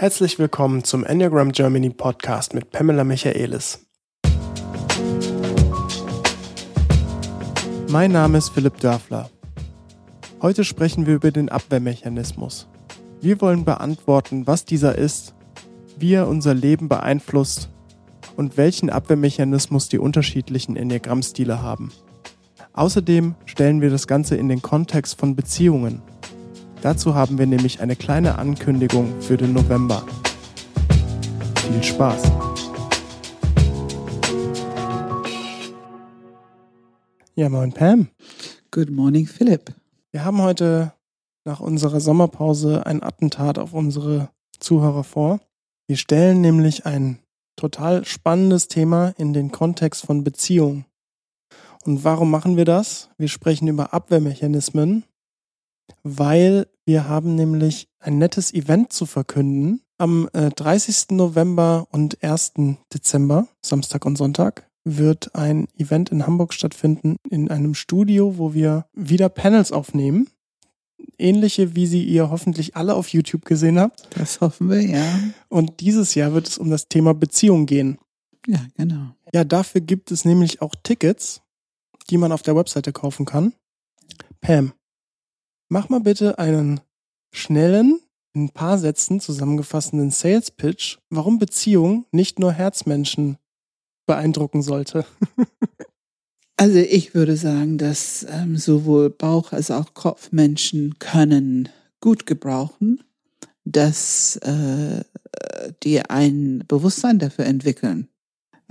Herzlich willkommen zum Enneagram Germany Podcast mit Pamela Michaelis. Mein Name ist Philipp Dörfler. Heute sprechen wir über den Abwehrmechanismus. Wir wollen beantworten, was dieser ist, wie er unser Leben beeinflusst und welchen Abwehrmechanismus die unterschiedlichen Enneagrammstile haben. Außerdem stellen wir das Ganze in den Kontext von Beziehungen. Dazu haben wir nämlich eine kleine Ankündigung für den November. Viel Spaß! Ja, moin Pam. Good morning, Philipp. Wir haben heute nach unserer Sommerpause ein Attentat auf unsere Zuhörer vor. Wir stellen nämlich ein total spannendes Thema in den Kontext von Beziehung. Und warum machen wir das? Wir sprechen über Abwehrmechanismen, weil wir haben nämlich ein nettes Event zu verkünden. Am 30. Äh, November und 1. Dezember, Samstag und Sonntag, wird ein Event in Hamburg stattfinden, in einem Studio, wo wir wieder Panels aufnehmen. Ähnliche, wie sie ihr hoffentlich alle auf YouTube gesehen habt. Das hoffen wir, ja. Und dieses Jahr wird es um das Thema Beziehung gehen. Ja, genau. Ja, dafür gibt es nämlich auch Tickets, die man auf der Webseite kaufen kann. Pam, mach mal bitte einen schnellen, in ein paar Sätzen zusammengefassten Sales Pitch, warum Beziehung nicht nur Herzmenschen beeindrucken sollte. also ich würde sagen, dass ähm, sowohl Bauch- als auch Kopfmenschen können gut gebrauchen, dass äh, die ein Bewusstsein dafür entwickeln.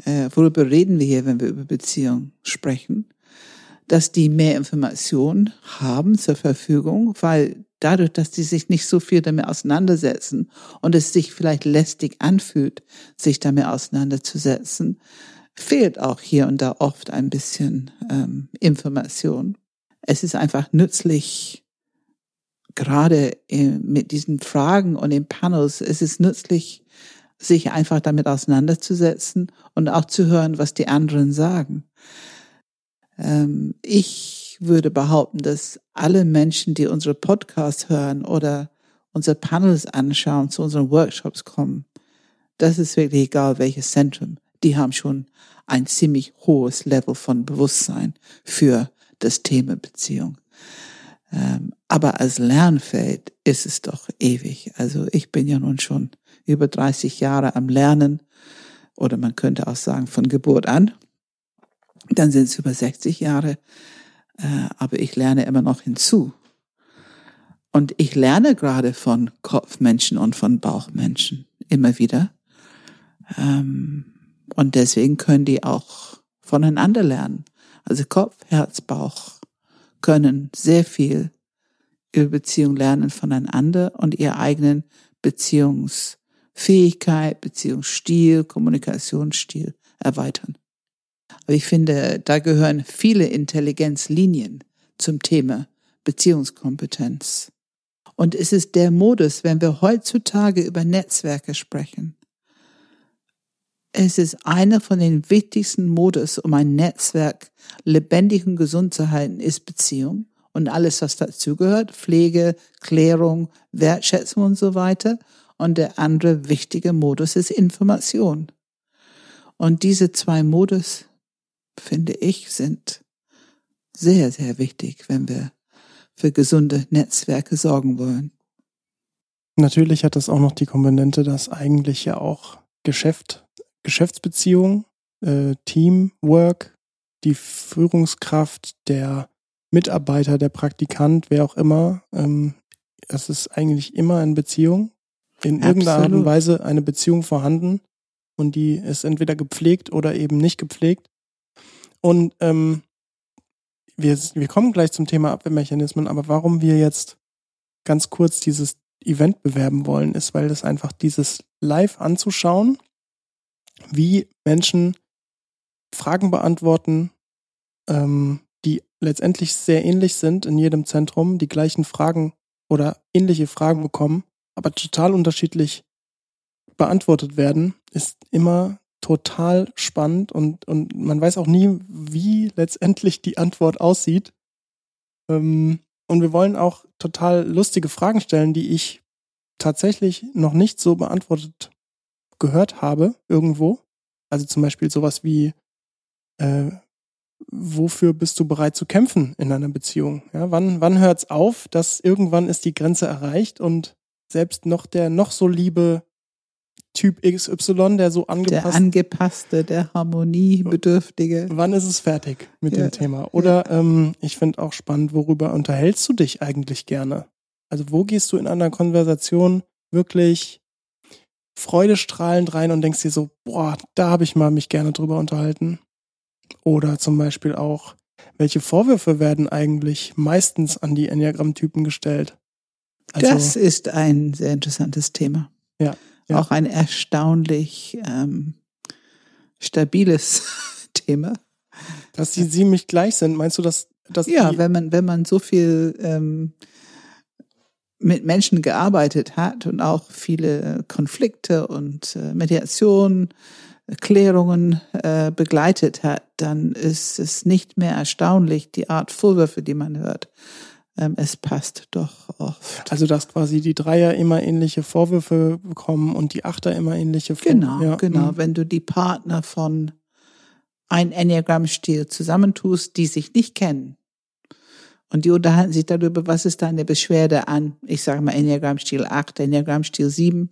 Äh, worüber reden wir hier, wenn wir über Beziehung sprechen? Dass die mehr Informationen haben zur Verfügung, weil dadurch, dass die sich nicht so viel damit auseinandersetzen und es sich vielleicht lästig anfühlt, sich damit auseinanderzusetzen, fehlt auch hier und da oft ein bisschen ähm, Information. Es ist einfach nützlich, gerade mit diesen Fragen und den Panels, es ist nützlich, sich einfach damit auseinanderzusetzen und auch zu hören, was die anderen sagen. Ähm, ich würde behaupten, dass alle Menschen, die unsere Podcasts hören oder unsere Panels anschauen, zu unseren Workshops kommen, das ist wirklich egal, welches Zentrum, die haben schon ein ziemlich hohes Level von Bewusstsein für das Thema Beziehung. Ähm, aber als Lernfeld ist es doch ewig. Also ich bin ja nun schon über 30 Jahre am Lernen oder man könnte auch sagen von Geburt an. Dann sind es über 60 Jahre. Äh, aber ich lerne immer noch hinzu. Und ich lerne gerade von Kopfmenschen und von Bauchmenschen immer wieder. Ähm, und deswegen können die auch voneinander lernen. Also Kopf, Herz, Bauch können sehr viel über Beziehung lernen voneinander und ihre eigenen Beziehungsfähigkeit, Beziehungsstil, Kommunikationsstil erweitern. Aber ich finde, da gehören viele Intelligenzlinien zum Thema Beziehungskompetenz. Und es ist der Modus, wenn wir heutzutage über Netzwerke sprechen. Es ist einer von den wichtigsten Modus, um ein Netzwerk lebendig und gesund zu halten, ist Beziehung und alles, was dazugehört, Pflege, Klärung, Wertschätzung und so weiter. Und der andere wichtige Modus ist Information. Und diese zwei Modus finde ich, sind sehr, sehr wichtig, wenn wir für gesunde Netzwerke sorgen wollen. Natürlich hat das auch noch die Komponente, dass eigentlich ja auch Geschäft, Geschäftsbeziehung, äh, Teamwork, die Führungskraft, der Mitarbeiter, der Praktikant, wer auch immer, ähm, es ist eigentlich immer eine Beziehung, in irgendeiner Art und Weise eine Beziehung vorhanden und die ist entweder gepflegt oder eben nicht gepflegt. Und ähm, wir, wir kommen gleich zum Thema Abwehrmechanismen, aber warum wir jetzt ganz kurz dieses Event bewerben wollen, ist, weil das einfach dieses Live anzuschauen, wie Menschen Fragen beantworten, ähm, die letztendlich sehr ähnlich sind in jedem Zentrum, die gleichen Fragen oder ähnliche Fragen bekommen, aber total unterschiedlich beantwortet werden, ist immer total spannend und, und man weiß auch nie, wie letztendlich die Antwort aussieht. Ähm, und wir wollen auch total lustige Fragen stellen, die ich tatsächlich noch nicht so beantwortet gehört habe irgendwo. Also zum Beispiel sowas wie, äh, wofür bist du bereit zu kämpfen in einer Beziehung? Ja, wann, wann hört's auf, dass irgendwann ist die Grenze erreicht und selbst noch der noch so liebe Typ XY, der so angepasst. Der angepasste, der harmoniebedürftige. Wann ist es fertig mit ja. dem Thema? Oder ja. ähm, ich finde auch spannend, worüber unterhältst du dich eigentlich gerne? Also wo gehst du in einer Konversation wirklich freudestrahlend rein und denkst dir so, boah, da habe ich mal mich gerne drüber unterhalten. Oder zum Beispiel auch, welche Vorwürfe werden eigentlich meistens an die Enneagramm-Typen gestellt? Also, das ist ein sehr interessantes Thema. Ja. Ja. Auch ein erstaunlich ähm, stabiles Thema. Dass sie ziemlich gleich sind, meinst du, dass, dass Ja, wenn man, wenn man so viel ähm, mit Menschen gearbeitet hat und auch viele Konflikte und äh, Mediation, Klärungen äh, begleitet hat, dann ist es nicht mehr erstaunlich, die Art Vorwürfe, die man hört. Ähm, es passt doch oft. Also, dass quasi die Dreier immer ähnliche Vorwürfe bekommen und die Achter immer ähnliche Vorwürfe. Genau, ja. genau. Mhm. Wenn du die Partner von ein Enneagramm-Stil zusammentust, die sich nicht kennen, und die unterhalten sich darüber, was ist deine Beschwerde an, ich sage mal Enneagramm-Stil 8, Enneagramm-Stil 7.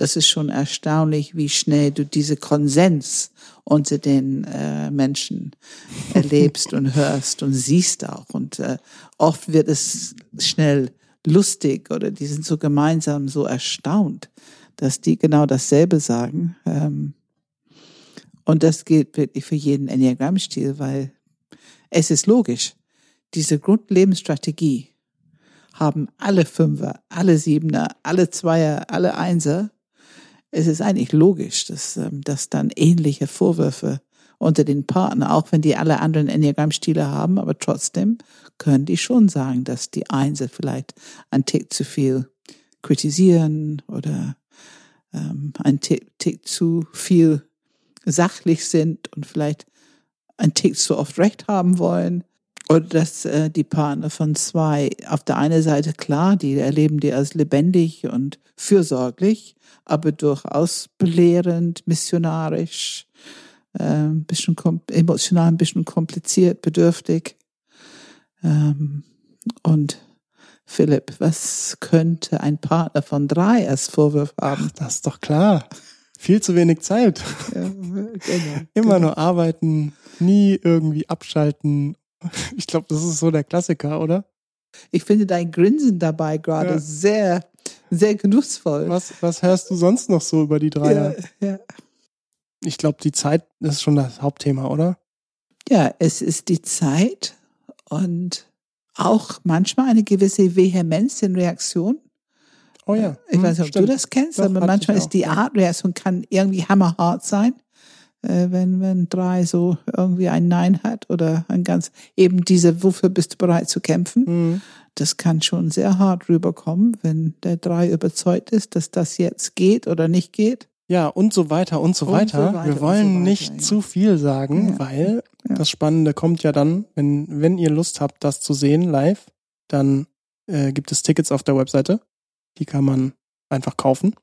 Das ist schon erstaunlich, wie schnell du diese Konsens unter den äh, Menschen erlebst und hörst und siehst auch. Und äh, oft wird es schnell lustig oder die sind so gemeinsam so erstaunt, dass die genau dasselbe sagen. Ähm, und das gilt wirklich für jeden Enneagramm-Stil, weil es ist logisch diese Grundlebensstrategie haben alle Fünfer, alle Siebener, alle Zweier, alle Einser. Es ist eigentlich logisch, dass, ähm, dass dann ähnliche Vorwürfe unter den Partnern, auch wenn die alle anderen Enneagrammstile haben, aber trotzdem können die schon sagen, dass die Einser vielleicht ein Tick zu viel kritisieren oder ähm, ein Tick, Tick zu viel sachlich sind und vielleicht ein Tick zu oft recht haben wollen. Und dass äh, die Partner von zwei auf der einen Seite klar, die erleben die als lebendig und fürsorglich, aber durchaus belehrend, missionarisch, äh, ein bisschen emotional, ein bisschen kompliziert, bedürftig. Ähm, und Philipp, was könnte ein Partner von drei als Vorwurf haben? Ach, das ist doch klar. Viel zu wenig Zeit. Ja, genau, Immer genau. nur arbeiten, nie irgendwie abschalten Ich glaube, das ist so der Klassiker, oder? Ich finde dein Grinsen dabei gerade ja. sehr, sehr genussvoll. Was, was hörst du sonst noch so über die Dreier? Ja, ja. Ich glaube, die Zeit ist schon das Hauptthema, oder? Ja, es ist die Zeit und auch manchmal eine gewisse Vehemenz in Reaktion. Oh ja. Ich hm, weiß nicht, ob stimmt. du das kennst, Doch, aber manchmal ist die Art Reaktion kann irgendwie hammerhart sein äh, wenn, wenn drei so irgendwie ein Nein hat oder ein ganz, eben diese, wofür bist du bereit zu kämpfen? Mhm. Das kann schon sehr hart rüberkommen, wenn der drei überzeugt ist, dass das jetzt geht oder nicht geht. Ja, und so weiter und so, und weiter. so weiter. Wir wollen so weiter, nicht ja. zu viel sagen, ja. weil ja. das Spannende kommt ja dann, wenn, wenn ihr Lust habt, das zu sehen live, dann äh, gibt es Tickets auf der Webseite. Die kann man einfach kaufen.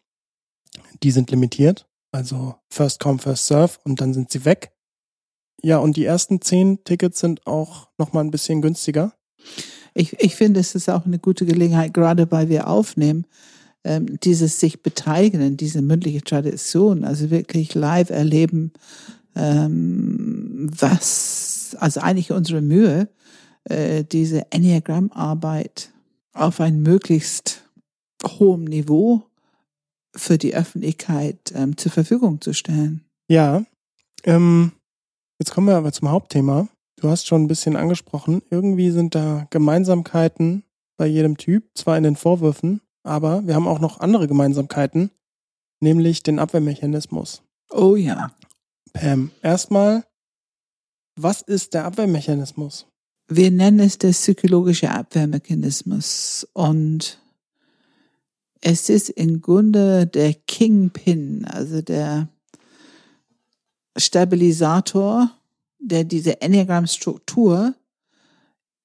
Die sind limitiert. Also First Come, First Serve und dann sind sie weg. Ja, und die ersten zehn Tickets sind auch nochmal ein bisschen günstiger. Ich, ich finde, es ist auch eine gute Gelegenheit, gerade weil wir aufnehmen, ähm, dieses sich beteiligen in diese mündliche Tradition, also wirklich live erleben, ähm, was, also eigentlich unsere Mühe, äh, diese Enneagram-Arbeit auf ein möglichst hohem Niveau für die Öffentlichkeit ähm, zur Verfügung zu stellen. Ja, ähm, jetzt kommen wir aber zum Hauptthema. Du hast schon ein bisschen angesprochen, irgendwie sind da Gemeinsamkeiten bei jedem Typ, zwar in den Vorwürfen, aber wir haben auch noch andere Gemeinsamkeiten, nämlich den Abwehrmechanismus. Oh ja. Pam, erstmal, was ist der Abwehrmechanismus? Wir nennen es der psychologische Abwehrmechanismus und es ist im Grunde der Kingpin, also der Stabilisator, der diese Enneagram-Struktur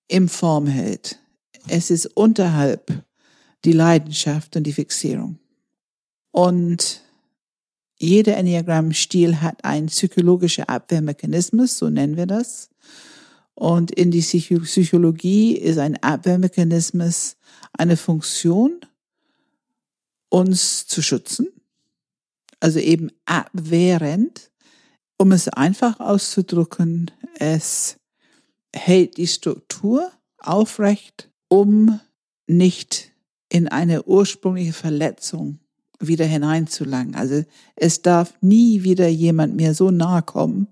in Form hält. Es ist unterhalb die Leidenschaft und die Fixierung. Und jeder Enneagramm-Stil hat einen psychologischen Abwehrmechanismus, so nennen wir das. Und in die Psychologie ist ein Abwehrmechanismus eine Funktion, uns zu schützen, also eben abwehrend. Um es einfach auszudrücken, es hält die Struktur aufrecht, um nicht in eine ursprüngliche Verletzung wieder hineinzulangen. Also es darf nie wieder jemand mir so nahe kommen,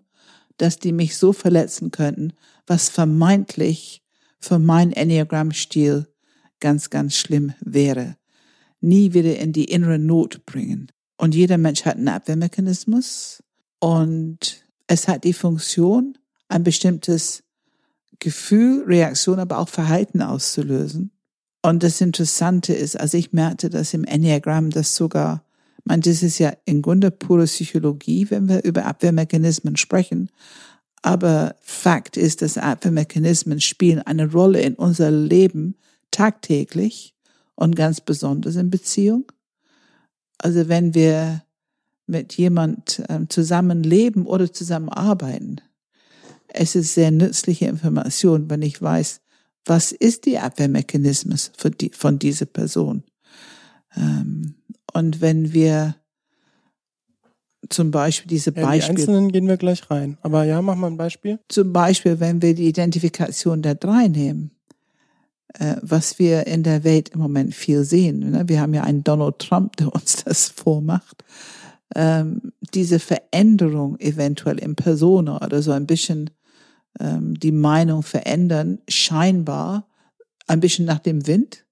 dass die mich so verletzen könnten, was vermeintlich für mein Enneagramm-Stil ganz, ganz schlimm wäre. Nie wieder in die innere Not bringen. Und jeder Mensch hat einen Abwehrmechanismus und es hat die Funktion, ein bestimmtes Gefühl, Reaktion, aber auch Verhalten auszulösen. Und das Interessante ist, also ich merkte das im Enneagramm, dass sogar, man, das ist ja im Grunde pure Psychologie, wenn wir über Abwehrmechanismen sprechen. Aber Fakt ist, dass Abwehrmechanismen spielen eine Rolle in unser Leben tagtäglich und ganz besonders in Beziehung. Also wenn wir mit jemand ähm, zusammenleben oder zusammenarbeiten, es ist sehr nützliche Information, wenn ich weiß, was ist die Abwehrmechanismus die, von dieser Person. Ähm, und wenn wir zum Beispiel diese ja, Beispiele. Die einzelnen gehen wir gleich rein. Aber ja, mach mal ein Beispiel. Zum Beispiel, wenn wir die Identifikation der drei nehmen, was wir in der Welt im Moment viel sehen. Ne? Wir haben ja einen Donald Trump, der uns das vormacht. Ähm, diese Veränderung eventuell in Persona oder so ein bisschen ähm, die Meinung verändern, scheinbar ein bisschen nach dem Wind.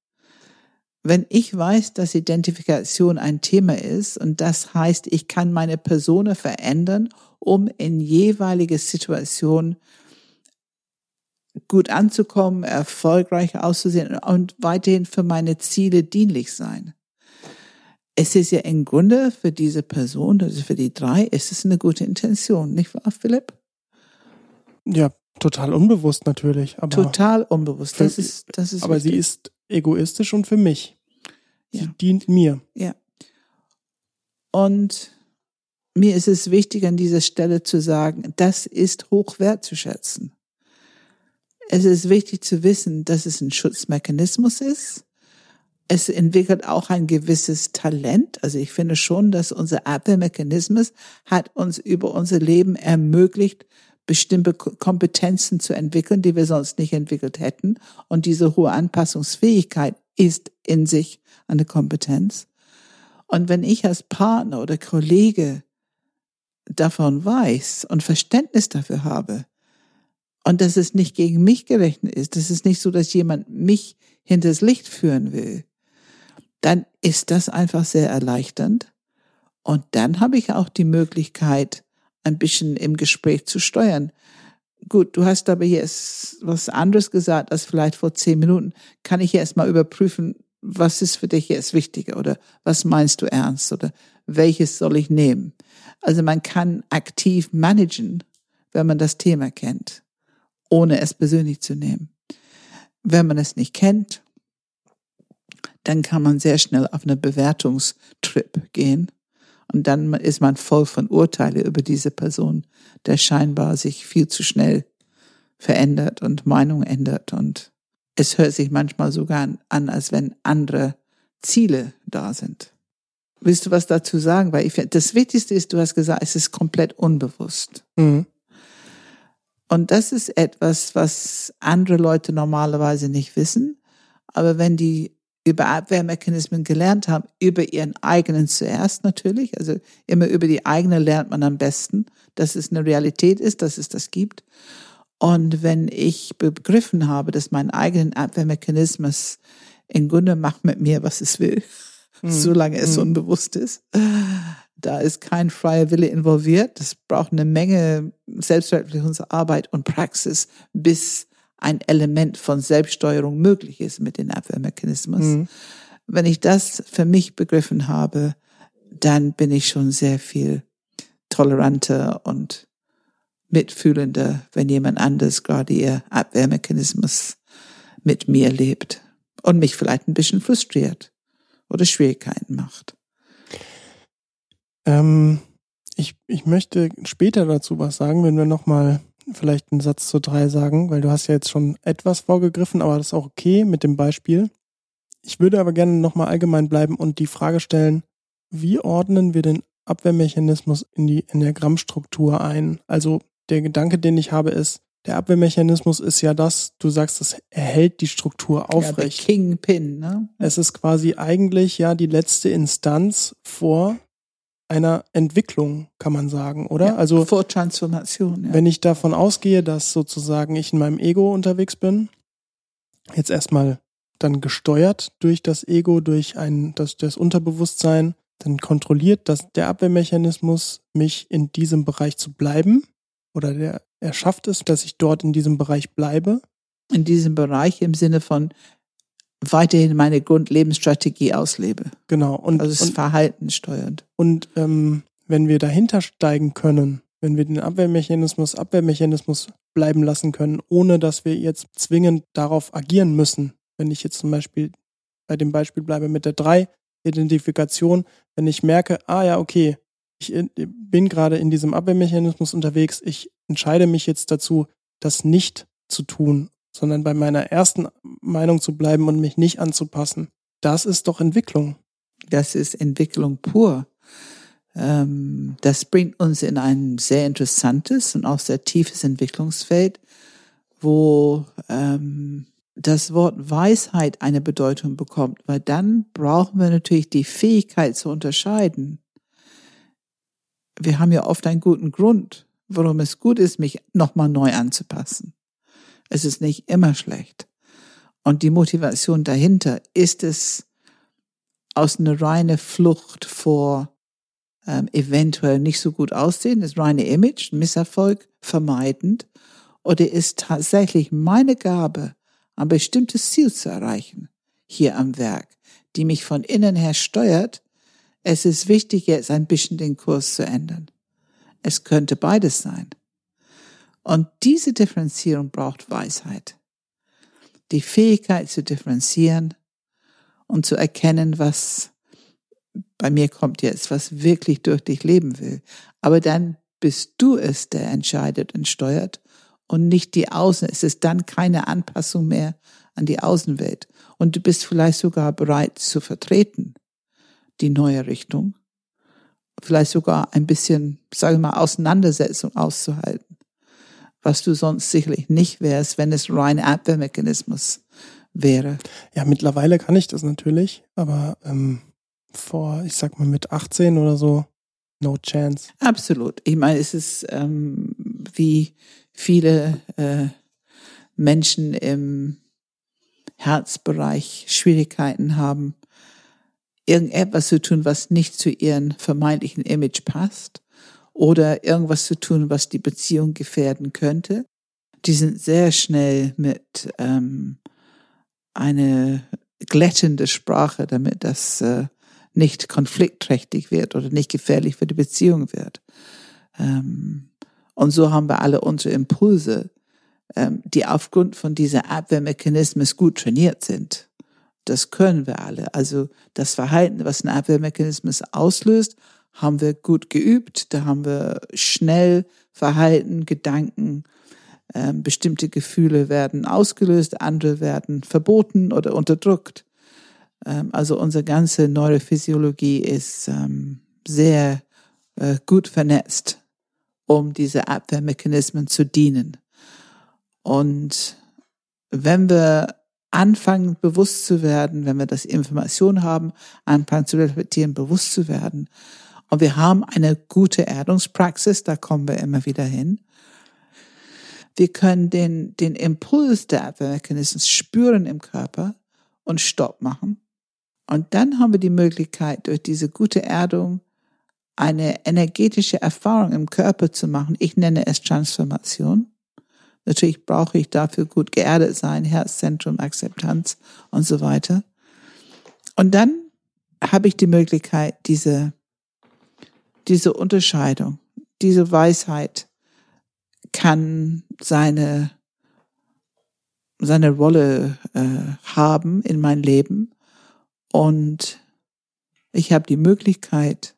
Wenn ich weiß, dass Identifikation ein Thema ist und das heißt, ich kann meine Person verändern, um in jeweilige Situation gut anzukommen, erfolgreich auszusehen und weiterhin für meine Ziele dienlich sein. Es ist ja im Grunde für diese Person, also für die drei, ist es eine gute Intention, nicht wahr, Philipp? Ja, total unbewusst natürlich. Aber total unbewusst. Das ist, das ist aber wichtig. sie ist egoistisch und für mich. Sie Ja. dient mir. Ja. Und mir ist es wichtig, an dieser Stelle zu sagen, das ist hoch wertzuschätzen. Es ist wichtig zu wissen, dass es ein Schutzmechanismus ist. Es entwickelt auch ein gewisses Talent. Also ich finde schon, dass unser Abwehrmechanismus hat uns über unser Leben ermöglicht, bestimmte Kompetenzen zu entwickeln, die wir sonst nicht entwickelt hätten. Und diese hohe Anpassungsfähigkeit ist in sich eine Kompetenz. Und wenn ich als Partner oder Kollege davon weiß und Verständnis dafür habe, und dass es nicht gegen mich gerechnet ist, dass es nicht so, dass jemand mich hinters Licht führen will, dann ist das einfach sehr erleichternd. Und dann habe ich auch die Möglichkeit, ein bisschen im Gespräch zu steuern. Gut, du hast aber jetzt was anderes gesagt als vielleicht vor zehn Minuten. Kann ich jetzt mal überprüfen, was ist für dich jetzt wichtiger oder was meinst du ernst oder welches soll ich nehmen? Also man kann aktiv managen, wenn man das Thema kennt, ohne es persönlich zu nehmen. Wenn man es nicht kennt, dann kann man sehr schnell auf eine Bewertungstrip gehen und dann ist man voll von Urteile über diese Person, der scheinbar sich viel zu schnell verändert und Meinung ändert. Und es hört sich manchmal sogar an, als wenn andere Ziele da sind. Willst du was dazu sagen? Weil ich, das Wichtigste ist, du hast gesagt, es ist komplett unbewusst. Mhm. Und das ist etwas, was andere Leute normalerweise nicht wissen. Aber wenn die über Abwehrmechanismen gelernt haben, über ihren eigenen zuerst natürlich, also immer über die eigene lernt man am besten, dass es eine Realität ist, dass es das gibt. Und wenn ich begriffen habe, dass mein eigenen Abwehrmechanismus im Grunde macht mit mir, was es will, mhm. solange es mhm. unbewusst ist, da ist kein freier Wille involviert. Das braucht eine Menge Selbstverwirklichungsarbeit und Praxis, bis ein Element von Selbststeuerung möglich ist mit den Abwehrmechanismus. Mhm. Wenn ich das für mich begriffen habe, dann bin ich schon sehr viel toleranter und mitfühlender, wenn jemand anders gerade ihr Abwehrmechanismus mit mir lebt. und mich vielleicht ein bisschen frustriert oder Schwierigkeiten macht. Ähm, ich, ich möchte später dazu was sagen, wenn wir nochmal vielleicht einen Satz zu drei sagen, weil du hast ja jetzt schon etwas vorgegriffen, aber das ist auch okay mit dem Beispiel. Ich würde aber gerne nochmal allgemein bleiben und die Frage stellen, wie ordnen wir den Abwehrmechanismus in die Enneagrammstruktur ein? Also der Gedanke, den ich habe, ist, der Abwehrmechanismus ist ja das, du sagst, es erhält die Struktur aufrecht. Ja, Kingpin, ne? Es ist quasi eigentlich ja die letzte Instanz vor einer Entwicklung, kann man sagen, oder? Ja, also vor Transformation. Ja. Wenn ich davon ausgehe, dass sozusagen ich in meinem Ego unterwegs bin, jetzt erstmal dann gesteuert durch das Ego, durch ein das, das Unterbewusstsein, dann kontrolliert das der Abwehrmechanismus mich in diesem Bereich zu bleiben oder der er schafft es, dass ich dort in diesem Bereich bleibe. In diesem Bereich im Sinne von weiterhin meine Grundlebensstrategie auslebe. Genau. Und, also es ist Verhalten steuernd. Und ähm, wenn wir dahinter steigen können, wenn wir den Abwehrmechanismus Abwehrmechanismus bleiben lassen können, ohne dass wir jetzt zwingend darauf agieren müssen. Wenn ich jetzt zum Beispiel bei dem Beispiel bleibe mit der drei Identifikation, wenn ich merke, ah ja, okay, ich bin gerade in diesem Abwehrmechanismus unterwegs, ich entscheide mich jetzt dazu, das nicht zu tun, sondern bei meiner ersten Meinung zu bleiben und mich nicht anzupassen. Das ist doch Entwicklung. Das ist Entwicklung pur. Ähm, das bringt uns in ein sehr interessantes und auch sehr tiefes Entwicklungsfeld, wo ähm, das Wort Weisheit eine Bedeutung bekommt, weil dann brauchen wir natürlich die Fähigkeit zu unterscheiden. Wir haben ja oft einen guten Grund, warum es gut ist, mich nochmal neu anzupassen. Es ist nicht immer schlecht. Und die Motivation dahinter ist es aus einer reine Flucht vor ähm, eventuell nicht so gut aussehen, das reine Image, Misserfolg vermeidend, oder ist tatsächlich meine Gabe, ein bestimmtes Ziel zu erreichen, hier am Werk, die mich von innen her steuert. Es ist wichtig, jetzt ein bisschen den Kurs zu ändern. Es könnte beides sein. Und diese Differenzierung braucht Weisheit. Die Fähigkeit zu differenzieren und zu erkennen, was bei mir kommt jetzt, was wirklich durch dich leben will. Aber dann bist du es, der entscheidet und steuert und nicht die Außen. Es ist dann keine Anpassung mehr an die Außenwelt. Und du bist vielleicht sogar bereit zu vertreten, die neue Richtung vielleicht sogar ein bisschen, sage ich mal, Auseinandersetzung auszuhalten, was du sonst sicherlich nicht wärst, wenn es rein Abwehrmechanismus wäre. Ja, mittlerweile kann ich das natürlich, aber ähm, vor, ich sag mal, mit 18 oder so, no chance. Absolut. Ich meine, es ist ähm, wie viele äh, Menschen im Herzbereich Schwierigkeiten haben, irgendetwas zu tun, was nicht zu ihrem vermeintlichen Image passt oder irgendwas zu tun, was die Beziehung gefährden könnte. Die sind sehr schnell mit ähm, eine glättende Sprache, damit das äh, nicht konfliktträchtig wird oder nicht gefährlich für die Beziehung wird. Ähm, und so haben wir alle unsere Impulse, ähm, die aufgrund von dieser Abwehrmechanismen gut trainiert sind. Das können wir alle. Also das Verhalten, was ein Abwehrmechanismus auslöst, haben wir gut geübt. Da haben wir schnell Verhalten, Gedanken, äh, bestimmte Gefühle werden ausgelöst, andere werden verboten oder unterdrückt. Ähm, also unsere ganze Neurophysiologie ist ähm, sehr äh, gut vernetzt, um diese Abwehrmechanismen zu dienen. Und wenn wir anfangen bewusst zu werden, wenn wir das Information haben, anfangen zu reflektieren, bewusst zu werden. Und wir haben eine gute Erdungspraxis, da kommen wir immer wieder hin. Wir können den, den Impuls der Abwehrmechanismus spüren im Körper und Stopp machen. Und dann haben wir die Möglichkeit, durch diese gute Erdung eine energetische Erfahrung im Körper zu machen. Ich nenne es Transformation. Natürlich brauche ich dafür gut geerdet sein, Herzzentrum, Akzeptanz und so weiter. Und dann habe ich die Möglichkeit, diese, diese Unterscheidung, diese Weisheit kann seine seine Rolle äh, haben in mein Leben und ich habe die Möglichkeit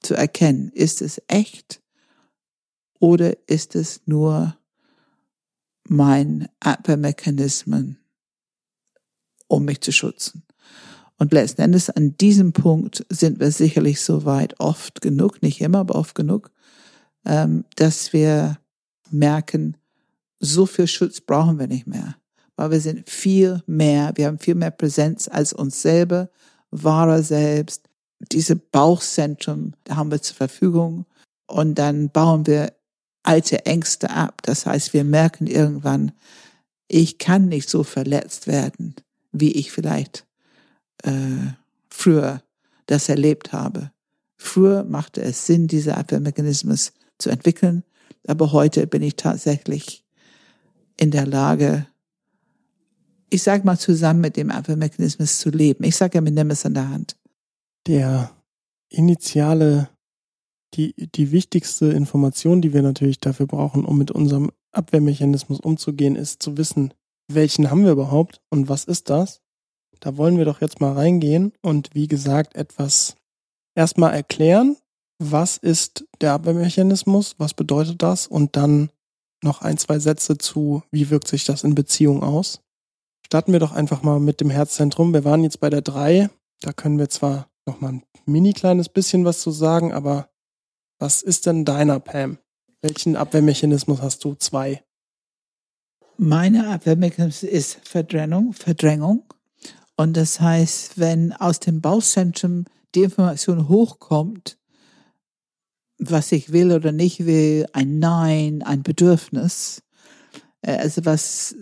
zu erkennen, ist es echt oder ist es nur mein Abwehrmechanismen, um mich zu schützen. Und letzten Endes an diesem Punkt sind wir sicherlich so weit oft genug, nicht immer, aber oft genug, ähm, dass wir merken, so viel Schutz brauchen wir nicht mehr, weil wir sind viel mehr, wir haben viel mehr Präsenz als uns selber, wahrer selbst. Diese Bauchzentrum haben wir zur Verfügung und dann bauen wir alte Ängste ab. Das heißt, wir merken irgendwann, ich kann nicht so verletzt werden, wie ich vielleicht äh, früher das erlebt habe. Früher machte es Sinn, diese Abwehrmechanismus zu entwickeln, aber heute bin ich tatsächlich in der Lage, ich sag mal, zusammen mit dem Abwehrmechanismus zu leben. Ich sage ja, wir nehmen es an der Hand. Der initiale die, die wichtigste Information, die wir natürlich dafür brauchen, um mit unserem Abwehrmechanismus umzugehen, ist zu wissen, welchen haben wir überhaupt und was ist das? Da wollen wir doch jetzt mal reingehen und wie gesagt etwas erstmal erklären, was ist der Abwehrmechanismus, was bedeutet das und dann noch ein, zwei Sätze zu, wie wirkt sich das in Beziehung aus. Starten wir doch einfach mal mit dem Herzzentrum. Wir waren jetzt bei der drei. Da können wir zwar noch mal ein mini kleines bisschen was zu sagen, aber was ist denn deiner, Pam? Welchen Abwehrmechanismus hast du? Zwei. Meine Abwehrmechanismus ist Verdrängung, Verdrängung. Und das heißt, wenn aus dem Bauchzentrum die Information hochkommt, was ich will oder nicht will, ein Nein, ein Bedürfnis, äh, also was,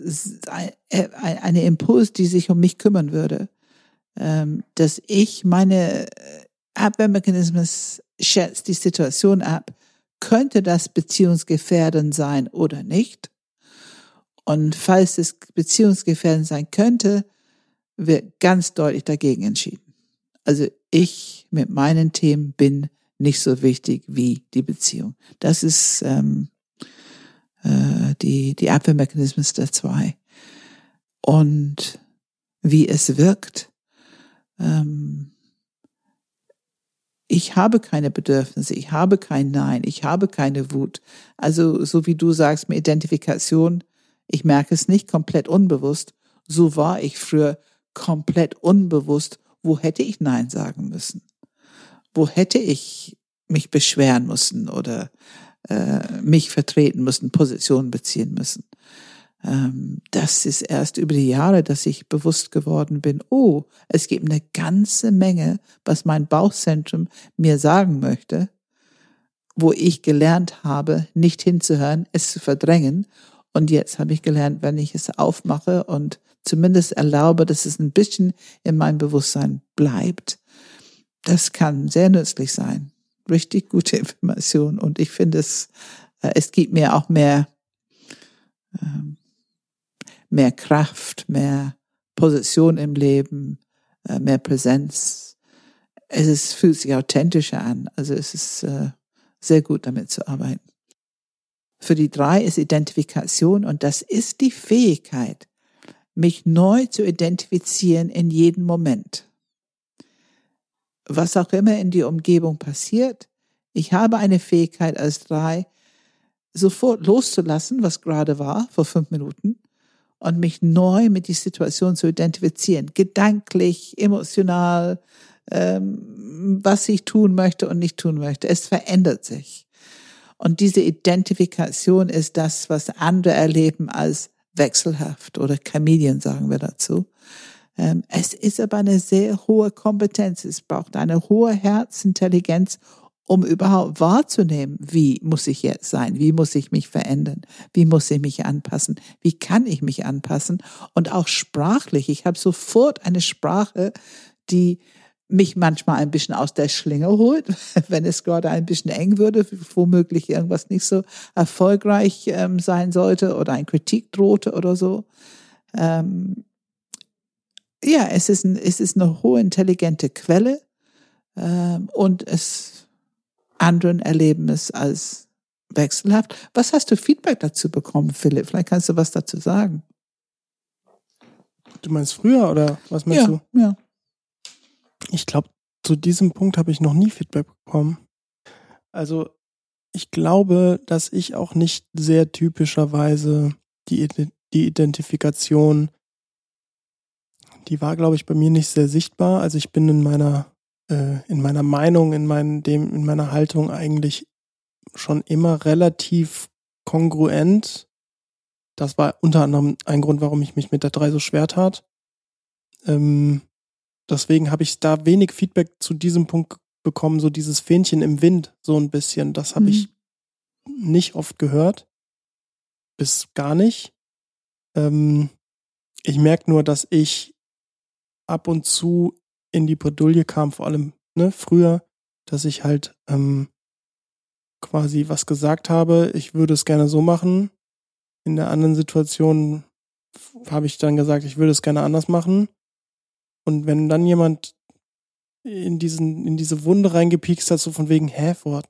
äh, eine Impuls, die sich um mich kümmern würde, ähm, dass ich meine Abwehrmechanismus schätzt die Situation ab, könnte das beziehungsgefährdend sein oder nicht? Und falls es beziehungsgefährdend sein könnte, wird ganz deutlich dagegen entschieden. Also ich mit meinen Themen bin nicht so wichtig wie die Beziehung. Das ist ähm, äh, die, die Abwehrmechanismen der zwei. Und wie es wirkt, ähm, ich habe keine Bedürfnisse, ich habe kein Nein, ich habe keine Wut. Also so wie du sagst, mit Identifikation, ich merke es nicht komplett unbewusst. So war ich früher komplett unbewusst. Wo hätte ich Nein sagen müssen? Wo hätte ich mich beschweren müssen oder äh, mich vertreten müssen, Positionen beziehen müssen? Ähm, das ist erst über die Jahre, dass ich bewusst geworden bin, oh, es gibt eine ganze Menge, was mein Bauchzentrum mir sagen möchte, wo ich gelernt habe, nicht hinzuhören, es zu verdrängen. Und jetzt habe ich gelernt, wenn ich es aufmache und zumindest erlaube, dass es ein bisschen in meinem Bewusstsein bleibt, das kann sehr nützlich sein. Richtig gute Information. Und ich finde es, äh, es gibt mir auch mehr, ähm, mehr Kraft, mehr Position im Leben, äh, mehr Präsenz. Es ist, fühlt sich authentischer an. Also es ist äh, sehr gut damit zu arbeiten. Für die drei ist Identifikation und das ist die Fähigkeit, mich neu zu identifizieren in jedem Moment. Was auch immer in die Umgebung passiert, ich habe eine Fähigkeit als drei, sofort loszulassen, was gerade war, vor fünf Minuten, und mich neu mit die Situation zu identifizieren, gedanklich, emotional, ähm, was ich tun möchte und nicht tun möchte. Es verändert sich. Und diese Identifikation ist das, was andere erleben als wechselhaft oder Chameleon sagen wir dazu. Ähm, es ist aber eine sehr hohe Kompetenz. Es braucht eine hohe Herzintelligenz, um überhaupt wahrzunehmen, wie muss ich jetzt sein, wie muss ich mich verändern, wie muss ich mich anpassen, wie kann ich mich anpassen und auch sprachlich. Ich habe sofort eine Sprache, die mich manchmal ein bisschen aus der Schlinge holt, wenn es gerade ein bisschen eng würde, womöglich irgendwas nicht so erfolgreich ähm, sein sollte oder ein Kritik drohte oder so. Ähm, ja, es ist, ein, es ist eine hohe intelligente Quelle ähm, und es anderen erleben es als wechselhaft. Was hast du Feedback dazu bekommen, Philipp? Vielleicht kannst du was dazu sagen. Du meinst früher oder was meinst ja, du? ja. Ich glaube, zu diesem Punkt habe ich noch nie Feedback bekommen. Also ich glaube, dass ich auch nicht sehr typischerweise die, die Identifikation, die war, glaube ich, bei mir nicht sehr sichtbar. Also ich bin in meiner, äh, in meiner Meinung, in, mein, dem, in meiner Haltung eigentlich schon immer relativ kongruent. Das war unter anderem ein Grund, warum ich mich mit der 3 so schwer tat. Ähm, deswegen habe ich da wenig Feedback zu diesem Punkt bekommen, so dieses Fähnchen im Wind, so ein bisschen. Das habe mhm. ich nicht oft gehört. Bis gar nicht. Ähm, ich merke nur, dass ich ab und zu in die Bredouille kam, vor allem ne, früher, dass ich halt ähm, quasi was gesagt habe, ich würde es gerne so machen. In der anderen Situation habe ich dann gesagt, ich würde es gerne anders machen. Und wenn dann jemand in diesen, in diese Wunde reingepiekst hat, so von wegen, hä, vor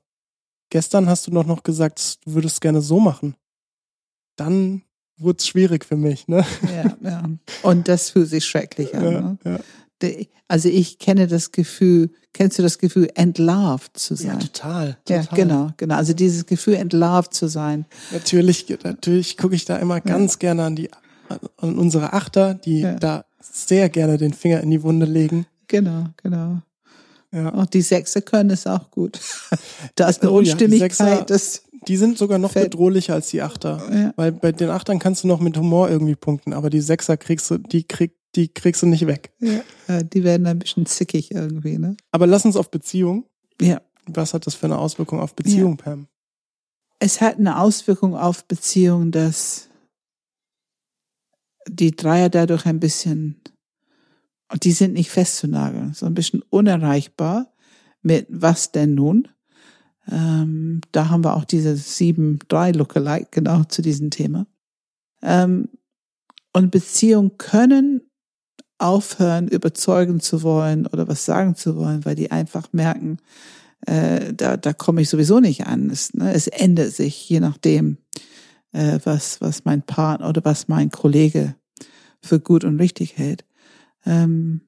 gestern hast du doch noch gesagt, du würdest gerne so machen. Dann wurde es schwierig für mich, ne? Ja, ja. Und das fühlt sich schrecklich an. Ja, ne? ja. Also ich kenne das Gefühl, kennst du das Gefühl, entlarvt zu sein? Ja, total, total. Ja, genau, genau. Also dieses Gefühl, entlarvt zu sein. Natürlich, natürlich gucke ich da immer ganz gerne an die, an unsere Achter, die ja. da sehr gerne den Finger in die Wunde legen. Genau, genau. Ja. Auch die Sechser können es auch gut. da ist eine oh, Unstimmigkeit. Ja, die, Sechser, die sind sogar noch fällt. bedrohlicher als die Achter. Ja. Weil bei den Achtern kannst du noch mit Humor irgendwie punkten, aber die Sechser kriegst du, die krieg, die kriegst du nicht weg. Ja, die werden ein bisschen zickig irgendwie, ne? Aber lass uns auf Beziehung. Ja. Was hat das für eine Auswirkung auf Beziehung, ja. Pam? Es hat eine Auswirkung auf Beziehung, dass die Dreier dadurch ein bisschen, die sind nicht festzunageln, so ein bisschen unerreichbar mit was denn nun. Ähm, da haben wir auch diese sieben drei Lookalike genau zu diesem Thema. Ähm, und Beziehungen können aufhören, überzeugen zu wollen oder was sagen zu wollen, weil die einfach merken, äh, da, da komme ich sowieso nicht an. Es, ne, es ändert sich, je nachdem, äh, was, was mein Partner oder was mein Kollege für gut und richtig hält. Ähm,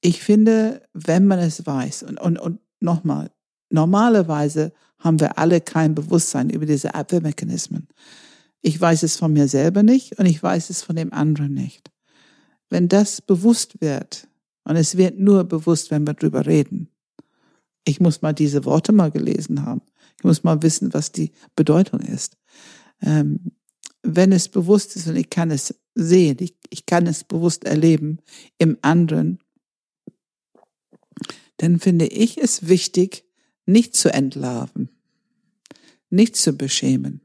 ich finde, wenn man es weiß, und, und, und nochmal, normalerweise haben wir alle kein Bewusstsein über diese Abwehrmechanismen. Ich weiß es von mir selber nicht und ich weiß es von dem anderen nicht. Wenn das bewusst wird, und es wird nur bewusst, wenn wir drüber reden. Ich muss mal diese Worte mal gelesen haben. Ich muss mal wissen, was die Bedeutung ist. Ähm, wenn es bewusst ist und ich kann es sehen, ich, ich kann es bewusst erleben im anderen, dann finde ich es wichtig, nicht zu entlarven, nicht zu beschämen.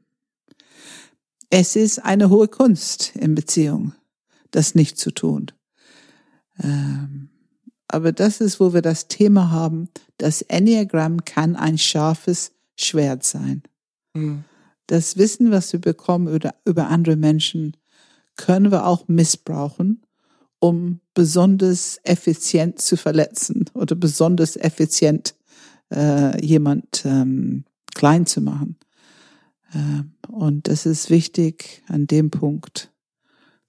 Es ist eine hohe Kunst in Beziehung das nicht zu tun. Ähm, aber das ist, wo wir das Thema haben, das Enneagramm kann ein scharfes Schwert sein. Mhm. Das Wissen, was wir bekommen über, über andere Menschen, können wir auch missbrauchen, um besonders effizient zu verletzen oder besonders effizient äh, jemand ähm, klein zu machen. Ähm, und das ist wichtig an dem Punkt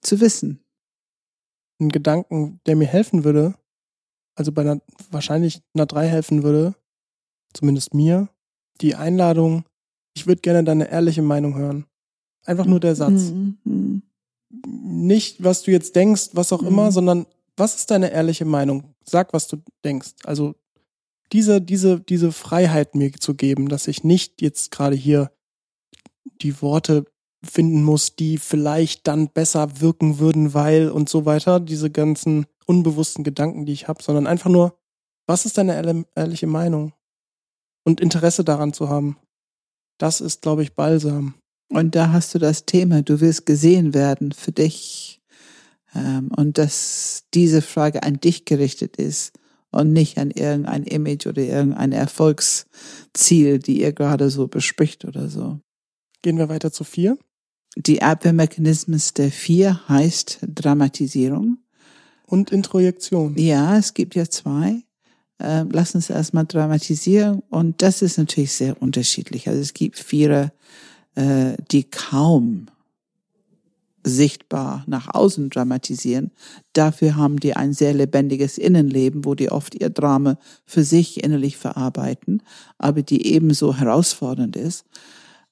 zu wissen einen Gedanken, der mir helfen würde, also bei einer, wahrscheinlich einer drei helfen würde, zumindest mir, die Einladung, ich würde gerne deine ehrliche Meinung hören. Einfach nur der Satz. Mhm. Nicht, was du jetzt denkst, was auch mhm. immer, sondern was ist deine ehrliche Meinung? Sag, was du denkst. Also diese, diese, diese Freiheit mir zu geben, dass ich nicht jetzt gerade hier die Worte finden muss, die vielleicht dann besser wirken würden, weil und so weiter, diese ganzen unbewussten Gedanken, die ich habe, sondern einfach nur, was ist deine ehrliche Meinung? Und Interesse daran zu haben. Das ist, glaube ich, Balsam. Und da hast du das Thema, du willst gesehen werden für dich. Ähm, und dass diese Frage an dich gerichtet ist und nicht an irgendein Image oder irgendein Erfolgsziel, die ihr gerade so bespricht oder so. Gehen wir weiter zu vier. Die Abwehrmechanismen der vier heißt Dramatisierung. Und Introjektion. Ja, es gibt ja zwei. Äh, lass uns erstmal dramatisieren. Und das ist natürlich sehr unterschiedlich. Also es gibt Vierer, äh, die kaum sichtbar nach außen dramatisieren. Dafür haben die ein sehr lebendiges Innenleben, wo die oft ihr Drama für sich innerlich verarbeiten, aber die ebenso herausfordernd ist.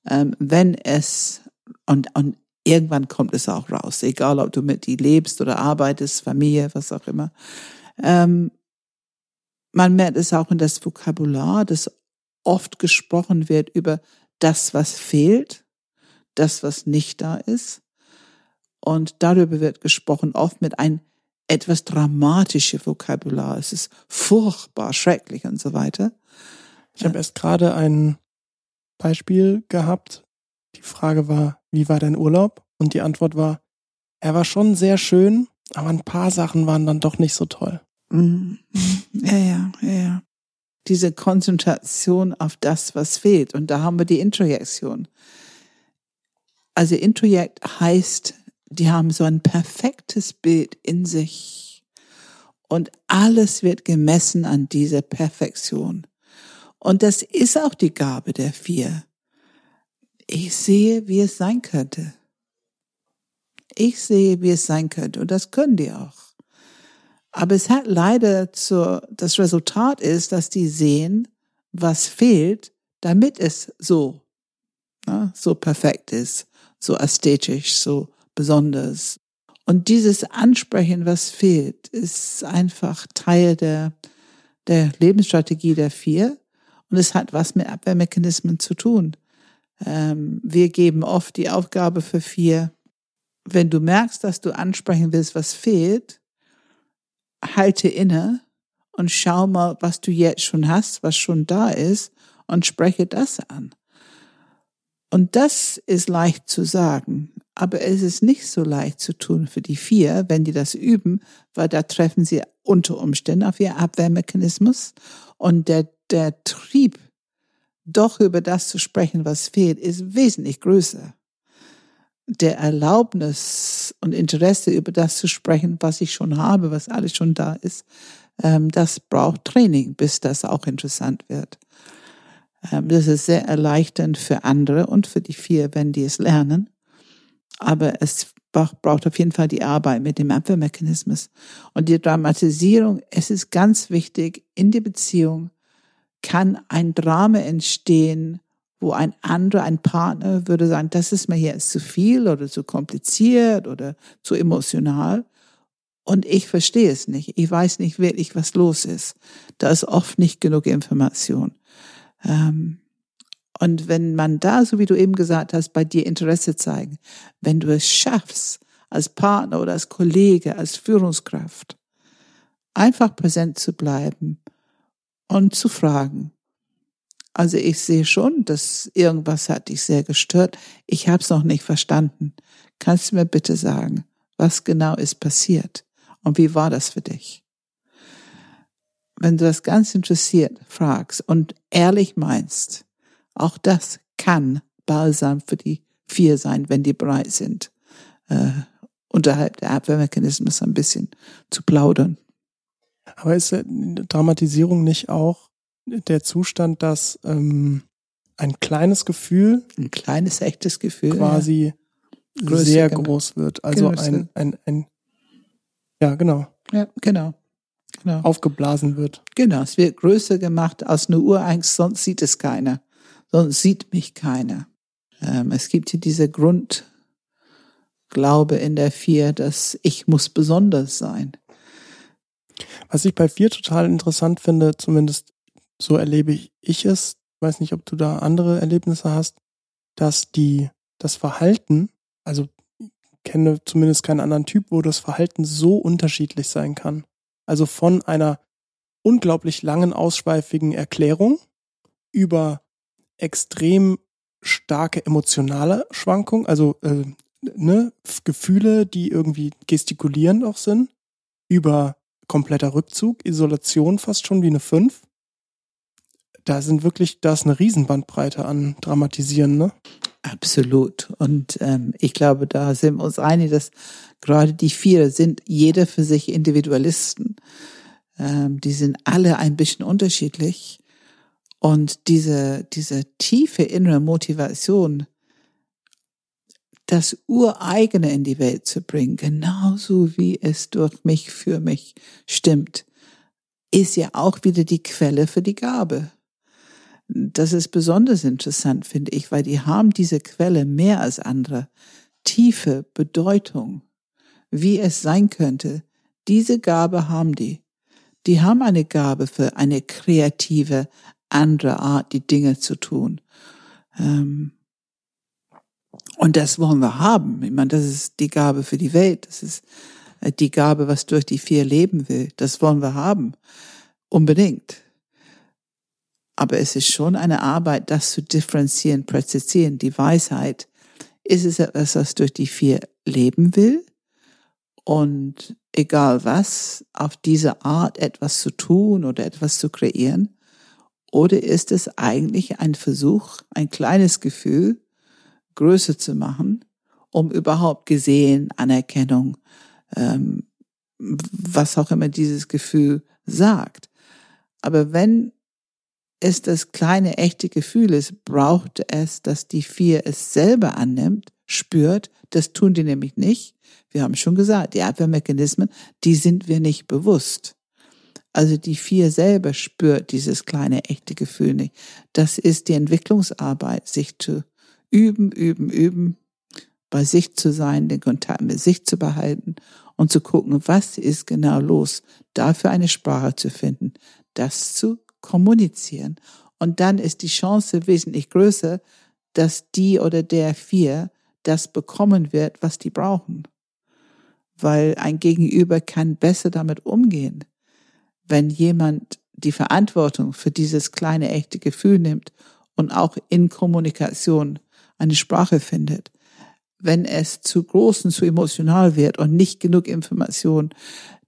Ähm, wenn es, und, und irgendwann kommt es auch raus, egal ob du mit die lebst oder arbeitest, Familie, was auch immer. Ähm, man merkt es auch in das Vokabular, das oft gesprochen wird über das, was fehlt, das, was nicht da ist. Und darüber wird gesprochen, oft mit ein etwas dramatische Vokabular. Es ist furchtbar, schrecklich und so weiter. Ich habe erst gerade ein Beispiel gehabt. Die Frage war, wie war dein Urlaub? Und die Antwort war, er war schon sehr schön, aber ein paar Sachen waren dann doch nicht so toll. Mhm. Ja, ja, ja, ja. Diese Konzentration auf das, was fehlt. Und da haben wir die Introjektion. Also Introjekt heißt, die haben so ein perfektes Bild in sich. Und alles wird gemessen an dieser Perfektion. Und das ist auch die Gabe der vier. Ich sehe, wie es sein könnte. Ich sehe, wie es sein könnte. Und das können die auch. Aber es hat leider zu, das Resultat ist, dass die sehen, was fehlt, damit es so, na, so perfekt ist, so ästhetisch, so besonders. Und dieses Ansprechen, was fehlt, ist einfach Teil der, der Lebensstrategie der vier. Und es hat was mit Abwehrmechanismen zu tun. Ähm, wir geben oft die Aufgabe für vier, wenn du merkst, dass du ansprechen willst, was fehlt, halte inne und schau mal, was du jetzt schon hast, was schon da ist und spreche das an. Und das ist leicht zu sagen, aber es ist nicht so leicht zu tun für die vier, wenn die das üben, weil da treffen sie unter Umständen auf ihr Abwehrmechanismus und der, der Trieb, doch über das zu sprechen, was fehlt, ist wesentlich größer der Erlaubnis und Interesse über das zu sprechen, was ich schon habe, was alles schon da ist, ähm, das braucht Training, bis das auch interessant wird. Ähm, das ist sehr erleichternd für andere und für die vier, wenn die es lernen. Aber es braucht auf jeden Fall die Arbeit mit dem Abwehrmechanismus. Und die Dramatisierung, es ist ganz wichtig, in die Beziehung kann ein Drama entstehen, wo ein anderer, ein Partner würde sagen, das ist mir jetzt zu viel oder zu kompliziert oder zu emotional. Und ich verstehe es nicht. Ich weiß nicht wirklich, was los ist. Da ist oft nicht genug Information. Ähm, und wenn man da, so wie du eben gesagt hast, bei dir Interesse zeigen, wenn du es schaffst, als Partner oder als Kollege, als Führungskraft, einfach präsent zu bleiben und zu fragen, also ich sehe schon, dass irgendwas hat dich sehr gestört. Ich habe es noch nicht verstanden. Kannst du mir bitte sagen, was genau ist passiert und wie war das für dich? Wenn du das ganz interessiert fragst und ehrlich meinst, auch das kann balsam für die vier sein, wenn die bereit sind, äh, unterhalb der Abwehrmechanismus ein bisschen zu plaudern. Aber ist Dramatisierung nicht auch der Zustand, dass ähm, ein kleines Gefühl, ein kleines echtes Gefühl, quasi ja. Größe, sehr genau. groß wird. Also ein, ein, ein, ja, genau. Ja, genau. genau. Aufgeblasen wird. Genau, es wird größer gemacht als eine Urangst, sonst sieht es keiner. Sonst sieht mich keiner. Ähm, es gibt hier diese Grundglaube in der Vier, dass ich muss besonders sein. Was ich bei Vier total interessant finde, zumindest so erlebe ich es, weiß nicht, ob du da andere Erlebnisse hast, dass die, das Verhalten, also kenne zumindest keinen anderen Typ, wo das Verhalten so unterschiedlich sein kann. Also von einer unglaublich langen, ausschweifigen Erklärung über extrem starke emotionale Schwankung, also äh, ne, Gefühle, die irgendwie gestikulierend auch sind, über kompletter Rückzug, Isolation fast schon wie eine 5, da sind wirklich, da ist eine Riesenbandbreite an Dramatisieren, ne? Absolut. Und ähm, ich glaube, da sind wir uns einig, dass gerade die vier sind jeder für sich Individualisten. Ähm, die sind alle ein bisschen unterschiedlich. Und diese, diese tiefe innere Motivation, das Ureigene in die Welt zu bringen, genauso wie es durch mich, für mich stimmt, ist ja auch wieder die Quelle für die Gabe. Das ist besonders interessant, finde ich, weil die haben diese Quelle mehr als andere. Tiefe Bedeutung, wie es sein könnte. Diese Gabe haben die. Die haben eine Gabe für eine kreative, andere Art, die Dinge zu tun. Ähm, und das wollen wir haben. Ich meine, das ist die Gabe für die Welt. Das ist äh, die Gabe, was durch die vier leben will. Das wollen wir haben. Unbedingt. Aber es ist schon eine Arbeit, das zu differenzieren, präzisieren. Die Weisheit. Ist es etwas, was durch die vier leben will? Und egal was, auf diese Art etwas zu tun oder etwas zu kreieren? Oder ist es eigentlich ein Versuch, ein kleines Gefühl, größer zu machen, um überhaupt gesehen, Anerkennung, ähm, was auch immer dieses Gefühl sagt. Aber wenn es das kleine echte Gefühl ist, braucht es, dass die vier es selber annimmt, spürt. Das tun die nämlich nicht. Wir haben schon gesagt, die Abwehrmechanismen, die sind wir nicht bewusst. Also die vier selber spürt dieses kleine echte Gefühl nicht. Das ist die Entwicklungsarbeit, sich zu üben, üben, üben, bei sich zu sein, den Kontakt mit sich zu behalten und zu gucken, was ist genau los, dafür eine Sprache zu finden, das zu kommunizieren. Und dann ist die Chance wesentlich größer, dass die oder der vier das bekommen wird, was die brauchen. Weil ein Gegenüber kann besser damit umgehen, wenn jemand die Verantwortung für dieses kleine echte Gefühl nimmt und auch in Kommunikation eine Sprache findet. Wenn es zu groß und zu emotional wird und nicht genug Information,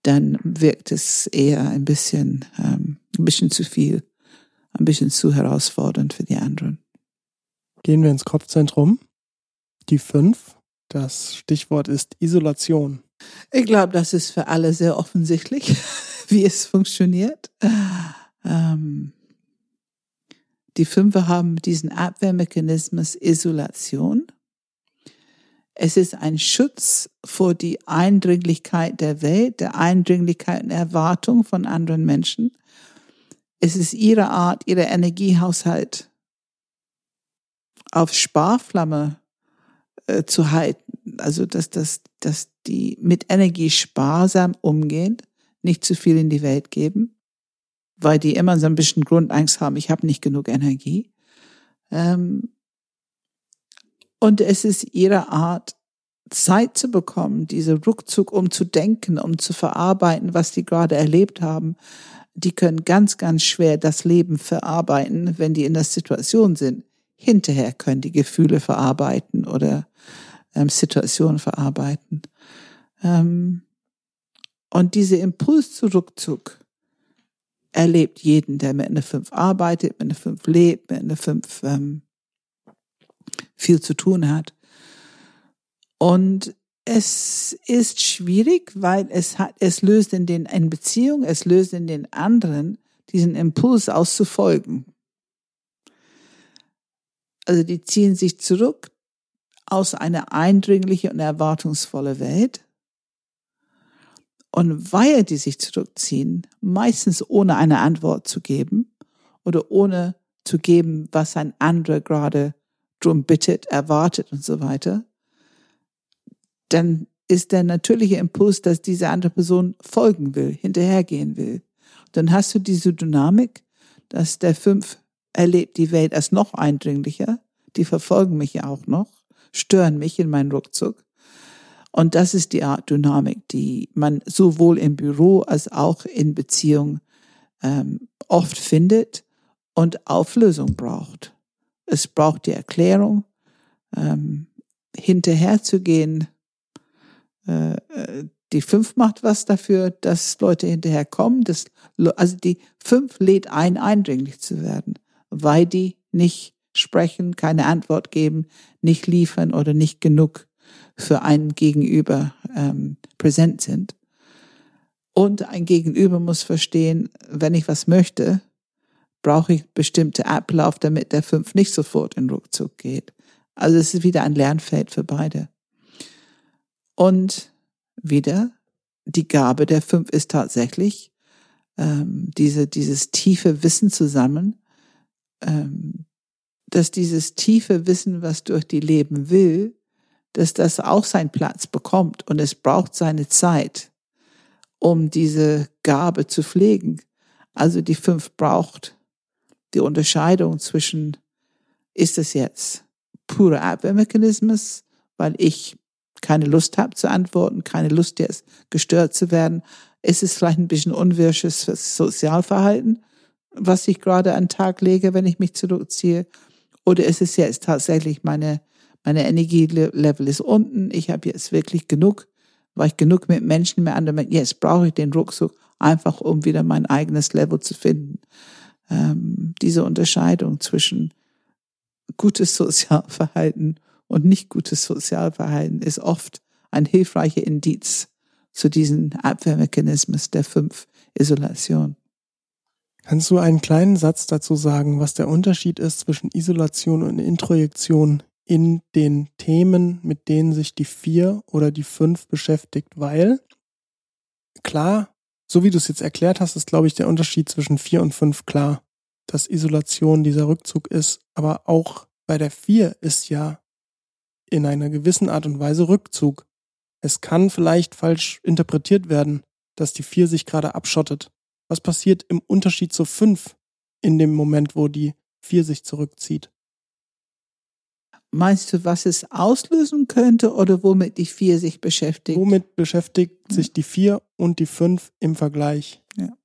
dann wirkt es eher ein bisschen, ähm, ein bisschen zu viel, ein bisschen zu herausfordernd für die anderen. Gehen wir ins Kopfzentrum. Die fünf. Das Stichwort ist Isolation. Ich glaube, das ist für alle sehr offensichtlich, wie es funktioniert. Ähm, die Fünfe haben diesen Abwehrmechanismus Isolation. Es ist ein Schutz vor die Eindringlichkeit der Welt, der Eindringlichkeit und Erwartung von anderen Menschen. Es ist ihre Art, ihre Energiehaushalt auf Sparflamme äh, zu halten. Also, dass, dass, dass die mit Energie sparsam umgehen, nicht zu viel in die Welt geben weil die immer so ein bisschen Grundangst haben, ich habe nicht genug Energie. Ähm, und es ist ihre Art, Zeit zu bekommen, diese Rückzug, um zu denken, um zu verarbeiten, was die gerade erlebt haben. Die können ganz, ganz schwer das Leben verarbeiten, wenn die in der Situation sind. Hinterher können die Gefühle verarbeiten oder ähm, Situationen verarbeiten. Ähm, und diese Impuls zu erlebt jeden, der mit einer Fünf arbeitet, mit einer Fünf lebt, mit einer Fünf ähm, viel zu tun hat. Und es ist schwierig, weil es hat, es löst in den, in Beziehung, es löst in den anderen diesen Impuls auszufolgen. Also die ziehen sich zurück aus einer eindringlichen und erwartungsvollen Welt und weil die sich zurückziehen, meistens ohne eine Antwort zu geben oder ohne zu geben, was ein anderer gerade drum bittet, erwartet und so weiter, dann ist der natürliche Impuls, dass diese andere Person folgen will, hinterhergehen will. Dann hast du diese Dynamik, dass der Fünf erlebt die Welt als noch eindringlicher, die verfolgen mich ja auch noch, stören mich in meinen Rückzug. Und das ist die Art Dynamik, die man sowohl im Büro als auch in Beziehung ähm, oft findet und Auflösung braucht. Es braucht die Erklärung, ähm, hinterherzugehen. Äh, äh, die fünf macht was dafür, dass Leute hinterherkommen. Das, also die fünf lädt ein, eindringlich zu werden, weil die nicht sprechen, keine Antwort geben, nicht liefern oder nicht genug für einen Gegenüber ähm, präsent sind. Und ein Gegenüber muss verstehen, wenn ich was möchte, brauche ich bestimmte Ablauf, damit der fünf nicht sofort in Rückzug geht. Also es ist wieder ein Lernfeld für beide. Und wieder, die Gabe der fünf ist tatsächlich, ähm, diese, dieses tiefe Wissen zusammen, ähm, dass dieses tiefe Wissen, was durch die Leben will, dass das auch seinen Platz bekommt und es braucht seine Zeit, um diese Gabe zu pflegen. Also die fünf braucht die Unterscheidung zwischen, ist es jetzt pure Abwehrmechanismus, weil ich keine Lust habe zu antworten, keine Lust jetzt gestört zu werden. Ist es vielleicht ein bisschen unwirsches Sozialverhalten, was ich gerade an den Tag lege, wenn ich mich zurückziehe? Oder ist es jetzt tatsächlich meine, meine Energielevel ist unten, ich habe jetzt wirklich genug, weil ich genug mit Menschen, mit anderen, jetzt brauche ich den Rucksack einfach, um wieder mein eigenes Level zu finden. Ähm, diese Unterscheidung zwischen gutes Sozialverhalten und nicht gutes Sozialverhalten ist oft ein hilfreicher Indiz zu diesen Abwehrmechanismus der fünf Isolation. Kannst du einen kleinen Satz dazu sagen, was der Unterschied ist zwischen Isolation und Introjektion in den Themen, mit denen sich die vier oder die fünf beschäftigt? Weil, klar, so wie du es jetzt erklärt hast, ist, glaube ich, der Unterschied zwischen vier und fünf klar, dass Isolation dieser Rückzug ist. Aber auch bei der vier ist ja in einer gewissen Art und Weise Rückzug. Es kann vielleicht falsch interpretiert werden, dass die vier sich gerade abschottet. Was passiert im Unterschied zur fünf in dem Moment, wo die vier sich zurückzieht? Meinst du, was es auslösen könnte oder womit die vier sich beschäftigt? Womit beschäftigt sich die vier und die fünf im Vergleich? Ja.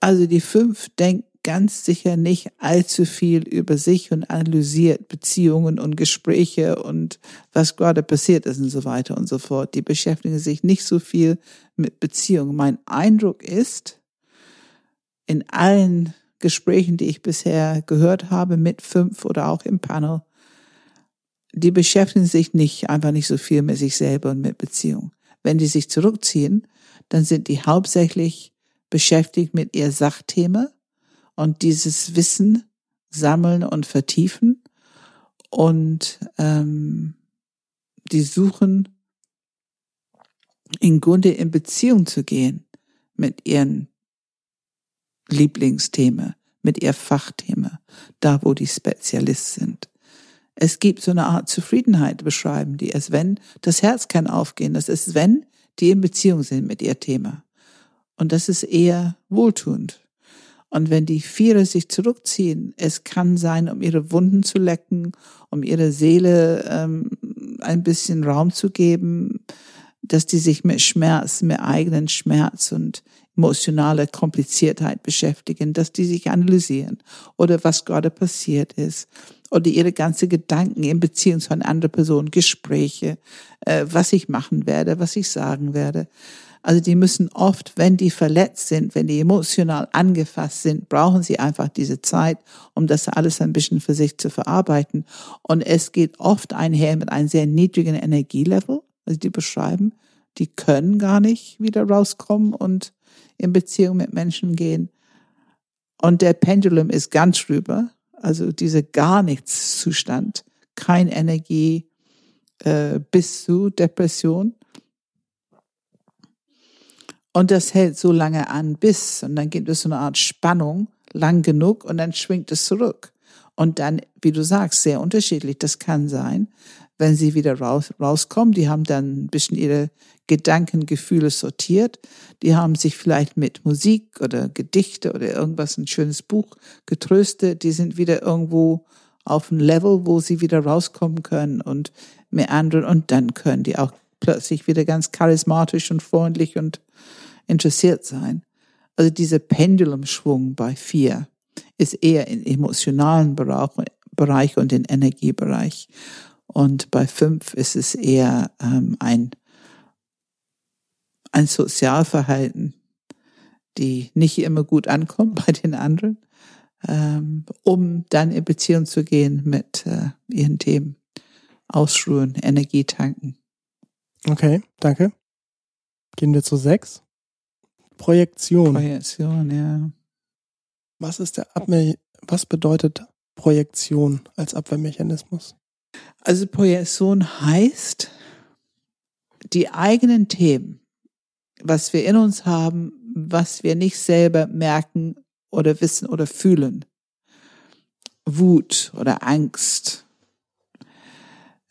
Also die fünf denkt ganz sicher nicht allzu viel über sich und analysiert Beziehungen und Gespräche und was gerade passiert ist und so weiter und so fort. Die beschäftigen sich nicht so viel mit Beziehungen. Mein Eindruck ist, in allen Gesprächen, die ich bisher gehört habe, mit fünf oder auch im Panel, die beschäftigen sich nicht, einfach nicht so viel mit sich selber und mit Beziehung. Wenn die sich zurückziehen, dann sind die hauptsächlich beschäftigt mit ihr Sachthema und dieses Wissen sammeln und vertiefen und ähm, die suchen im Grunde in Beziehung zu gehen mit ihren Lieblingsthema, mit ihr Fachthema, da wo die Spezialist sind. Es gibt so eine Art Zufriedenheit, beschreiben die es, wenn das Herz kann aufgehen. Das ist, wenn die in Beziehung sind mit ihr Thema. Und das ist eher wohltuend. Und wenn die Viere sich zurückziehen, es kann sein, um ihre Wunden zu lecken, um ihre Seele ähm, ein bisschen Raum zu geben, dass die sich mit Schmerz, mit eigenen Schmerz und emotionale Kompliziertheit beschäftigen, dass die sich analysieren oder was gerade passiert ist oder ihre ganze Gedanken in Beziehung zu einer anderen Person, Gespräche, äh, was ich machen werde, was ich sagen werde. Also die müssen oft, wenn die verletzt sind, wenn die emotional angefasst sind, brauchen sie einfach diese Zeit, um das alles ein bisschen für sich zu verarbeiten. Und es geht oft einher mit einem sehr niedrigen Energielevel. Also die beschreiben, die können gar nicht wieder rauskommen und in Beziehung mit Menschen gehen. Und der Pendulum ist ganz rüber, also diese gar nichts Zustand, kein Energie äh, bis zu Depression. Und das hält so lange an bis, und dann gibt es so eine Art Spannung, lang genug, und dann schwingt es zurück. Und dann, wie du sagst, sehr unterschiedlich. Das kann sein, wenn sie wieder raus, rauskommen. Die haben dann ein bisschen ihre Gedanken, Gefühle sortiert. Die haben sich vielleicht mit Musik oder Gedichte oder irgendwas, ein schönes Buch getröstet. Die sind wieder irgendwo auf ein Level, wo sie wieder rauskommen können und meandern und dann können die auch plötzlich wieder ganz charismatisch und freundlich und interessiert sein. Also dieser Pendulumschwung bei vier ist eher im emotionalen Bereich und im Energiebereich. Und bei fünf ist es eher ähm, ein, ein Sozialverhalten, die nicht immer gut ankommt bei den anderen, ähm, um dann in Beziehung zu gehen mit äh, ihren Themen. Ausruhen, Energie tanken. Okay, danke. Gehen wir zu sechs. Projektion. Projektion, ja. Was ist der Abwehr, was bedeutet Projektion als Abwehrmechanismus? Also Projektion heißt, die eigenen Themen, was wir in uns haben, was wir nicht selber merken oder wissen oder fühlen, Wut oder Angst,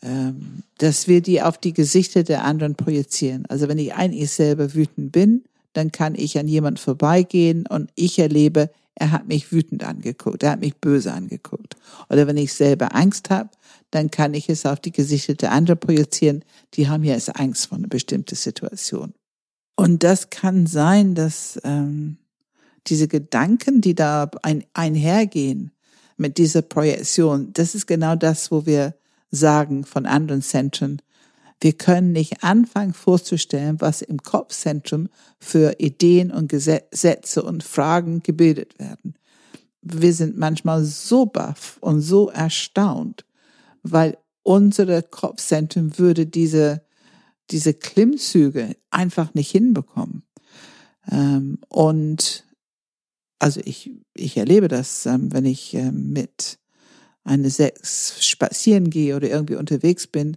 ähm, dass wir die auf die Gesichter der anderen projizieren. Also wenn ich eigentlich selber wütend bin, dann kann ich an jemand vorbeigehen und ich erlebe, er hat mich wütend angeguckt, er hat mich böse angeguckt. Oder wenn ich selber Angst habe, dann kann ich es auf die Gesichter der anderen projizieren, die haben ja jetzt Angst vor einer bestimmten Situation. Und das kann sein, dass ähm, diese Gedanken, die da ein, einhergehen mit dieser Projektion, das ist genau das, wo wir sagen von anderen Zentren, wir können nicht anfangen vorzustellen, was im Kopfzentrum für Ideen und Gesetze und Fragen gebildet werden. Wir sind manchmal so baff und so erstaunt, weil unsere Kopfzentrum würde diese, diese Klimmzüge einfach nicht hinbekommen. Ähm, und also ich, ich erlebe das, ähm, wenn ich ähm, mit eine Sechs spazieren gehe oder irgendwie unterwegs bin,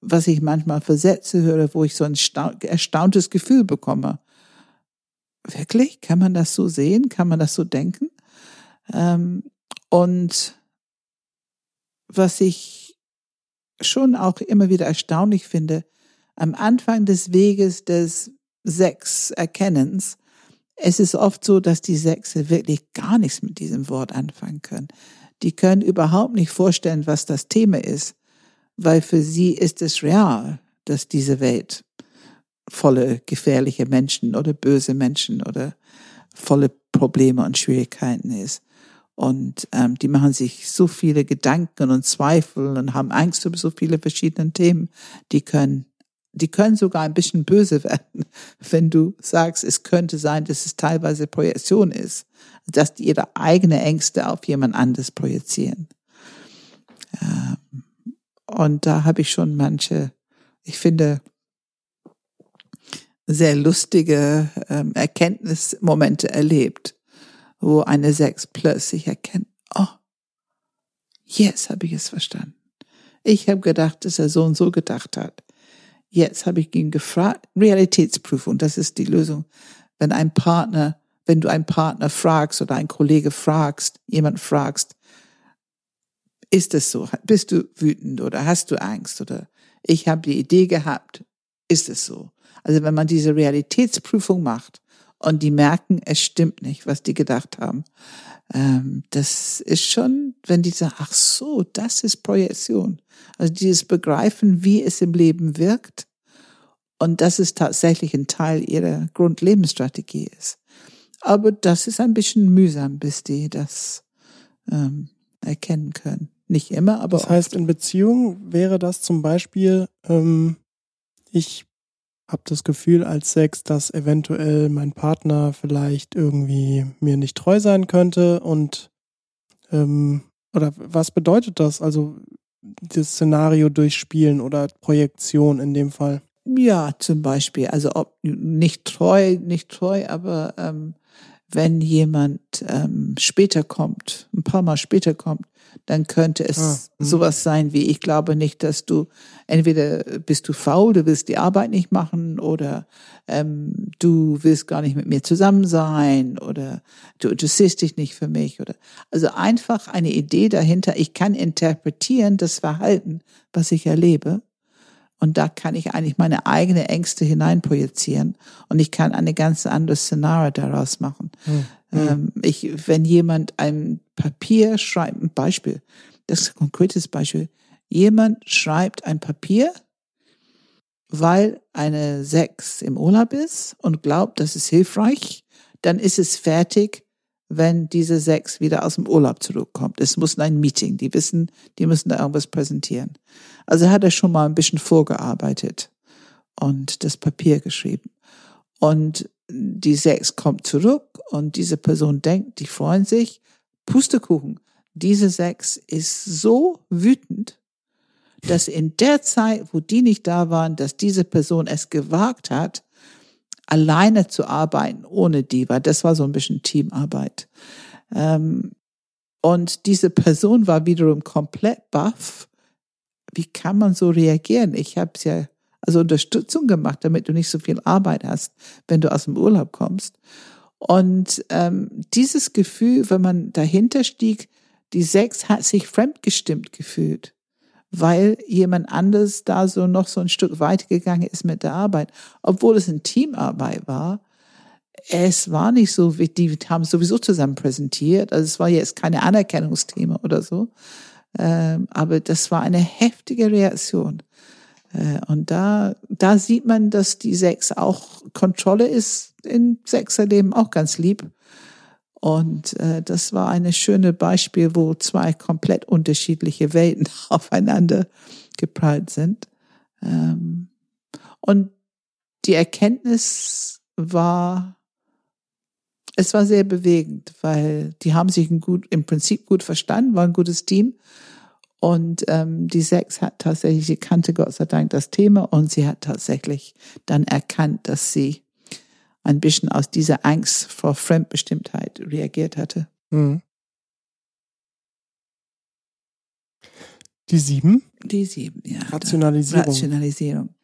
was ich manchmal für Sätze höre, wo ich so ein erstauntes Gefühl bekomme. Wirklich? Kann man das so sehen? Kann man das so denken? Ähm, und was ich schon auch immer wieder erstaunlich finde, am Anfang des Weges des Sechs-Erkennens, es ist oft so, dass die Sechse wirklich gar nichts mit diesem Wort anfangen können. Die können überhaupt nicht vorstellen, was das Thema ist weil für sie ist es real, dass diese Welt volle gefährliche Menschen oder böse Menschen oder volle Probleme und Schwierigkeiten ist. Und ähm, die machen sich so viele Gedanken und Zweifel und haben Angst über so viele verschiedene Themen. Die können, die können sogar ein bisschen böse werden, wenn du sagst, es könnte sein, dass es teilweise Projektion ist, dass die ihre eigene Ängste auf jemand anderes projizieren. Ähm, und da habe ich schon manche, ich finde, sehr lustige ähm, Erkenntnismomente erlebt, wo eine Sechs plötzlich erkennt, oh, jetzt habe ich es verstanden. Ich habe gedacht, dass er so und so gedacht hat. Jetzt habe ich ihn gefragt. Realitätsprüfung, das ist die Lösung. Wenn ein Partner, wenn du einen Partner fragst oder einen Kollege fragst, jemand fragst, ist es so? Bist du wütend oder hast du Angst oder ich habe die Idee gehabt? Ist es so? Also wenn man diese Realitätsprüfung macht und die merken, es stimmt nicht, was die gedacht haben, ähm, das ist schon, wenn die sagen, ach so, das ist Projektion. Also dieses Begreifen, wie es im Leben wirkt und dass es tatsächlich ein Teil ihrer Grundlebensstrategie ist. Aber das ist ein bisschen mühsam, bis die das ähm, erkennen können. Nicht immer, aber. Das heißt, in Beziehungen wäre das zum Beispiel, ähm, ich habe das Gefühl als Sex, dass eventuell mein Partner vielleicht irgendwie mir nicht treu sein könnte und ähm, oder was bedeutet das? Also das Szenario durchspielen oder Projektion in dem Fall. Ja, zum Beispiel. Also ob nicht treu, nicht treu, aber ähm, wenn jemand ähm, später kommt, ein paar Mal später kommt, dann könnte es ah, hm. sowas sein wie, ich glaube nicht, dass du, entweder bist du faul, du willst die Arbeit nicht machen oder ähm, du willst gar nicht mit mir zusammen sein oder du interessierst dich nicht für mich oder also einfach eine Idee dahinter, ich kann interpretieren das Verhalten, was ich erlebe und da kann ich eigentlich meine eigene Ängste hineinprojizieren und ich kann eine ganz andere Szenario daraus machen. Mhm. Ähm, ich, wenn jemand ein Papier schreibt, ein Beispiel, das ist ein konkretes Beispiel. Jemand schreibt ein Papier, weil eine Sechs im Urlaub ist und glaubt, das ist hilfreich, dann ist es fertig, wenn diese Sechs wieder aus dem Urlaub zurückkommt. Es muss ein Meeting, die wissen, die müssen da irgendwas präsentieren. Also hat er schon mal ein bisschen vorgearbeitet und das Papier geschrieben. Und die Sechs kommt zurück und diese Person denkt, die freuen sich. Pustekuchen. Diese Sechs ist so wütend, dass in der Zeit, wo die nicht da waren, dass diese Person es gewagt hat, alleine zu arbeiten ohne die, weil das war so ein bisschen Teamarbeit. Ähm, und diese Person war wiederum komplett baff wie kann man so reagieren? Ich habe es ja also Unterstützung gemacht, damit du nicht so viel Arbeit hast, wenn du aus dem Urlaub kommst. Und ähm, dieses Gefühl, wenn man dahinter stieg, die Sechs hat sich fremdgestimmt gefühlt, weil jemand anders da so noch so ein Stück weitergegangen ist mit der Arbeit, obwohl es eine Teamarbeit war. Es war nicht so, wie die haben sowieso zusammen präsentiert. Also es war jetzt keine Anerkennungsthema oder so. Ähm, aber das war eine heftige Reaktion. Äh, und da, da sieht man, dass die Sechs auch Kontrolle ist in Sechserleben auch ganz lieb. Und äh, das war ein schönes Beispiel, wo zwei komplett unterschiedliche Welten aufeinander geprallt sind. Ähm, und die Erkenntnis war, es war sehr bewegend, weil die haben sich gut, im Prinzip gut verstanden, war ein gutes Team. Und ähm, die Sechs hat tatsächlich, sie kannte Gott sei Dank das Thema und sie hat tatsächlich dann erkannt, dass sie ein bisschen aus dieser Angst vor Fremdbestimmtheit reagiert hatte. Mhm. Die sieben? Die sieben, ja. Rationalisierung. Rationalisierung.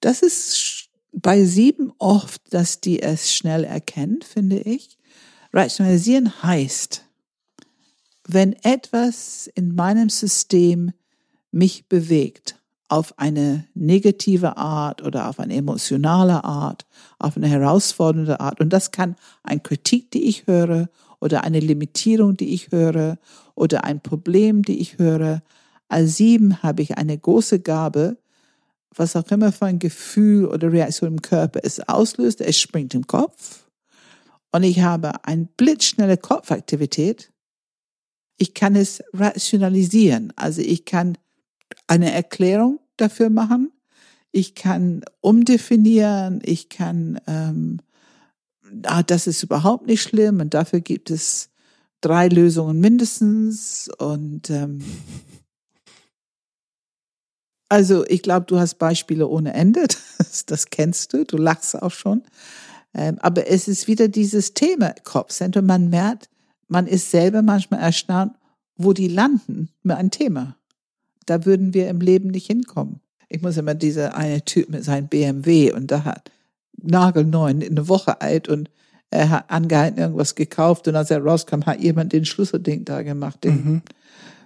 Das ist bei sieben oft, dass die es schnell erkennen, finde ich. Rationalisieren heißt, wenn etwas in meinem System mich bewegt, auf eine negative Art oder auf eine emotionale Art, auf eine herausfordernde Art, und das kann ein Kritik, die ich höre, oder eine Limitierung, die ich höre, oder ein Problem, die ich höre. Als sieben habe ich eine große Gabe, was auch immer für ein Gefühl oder Reaktion im Körper es auslöst, es springt im Kopf. Und ich habe eine blitzschnelle Kopfaktivität, ich kann es rationalisieren. Also ich kann eine Erklärung dafür machen. Ich kann umdefinieren. Ich kann, ähm, ah, das ist überhaupt nicht schlimm und dafür gibt es drei Lösungen mindestens. Und ähm, also ich glaube, du hast Beispiele ohne Ende. Das, das kennst du. Du lachst auch schon. Ähm, aber es ist wieder dieses Thema Kopfcenter. Man merkt, man ist selber manchmal erstaunt, wo die landen mit einem Thema. Da würden wir im Leben nicht hinkommen. Ich muss immer dieser eine Typ mit seinem BMW und da hat nagelneun, eine Woche alt und er hat angehalten irgendwas gekauft und als er rauskam, hat jemand den Schlüsselding da gemacht. Den mhm.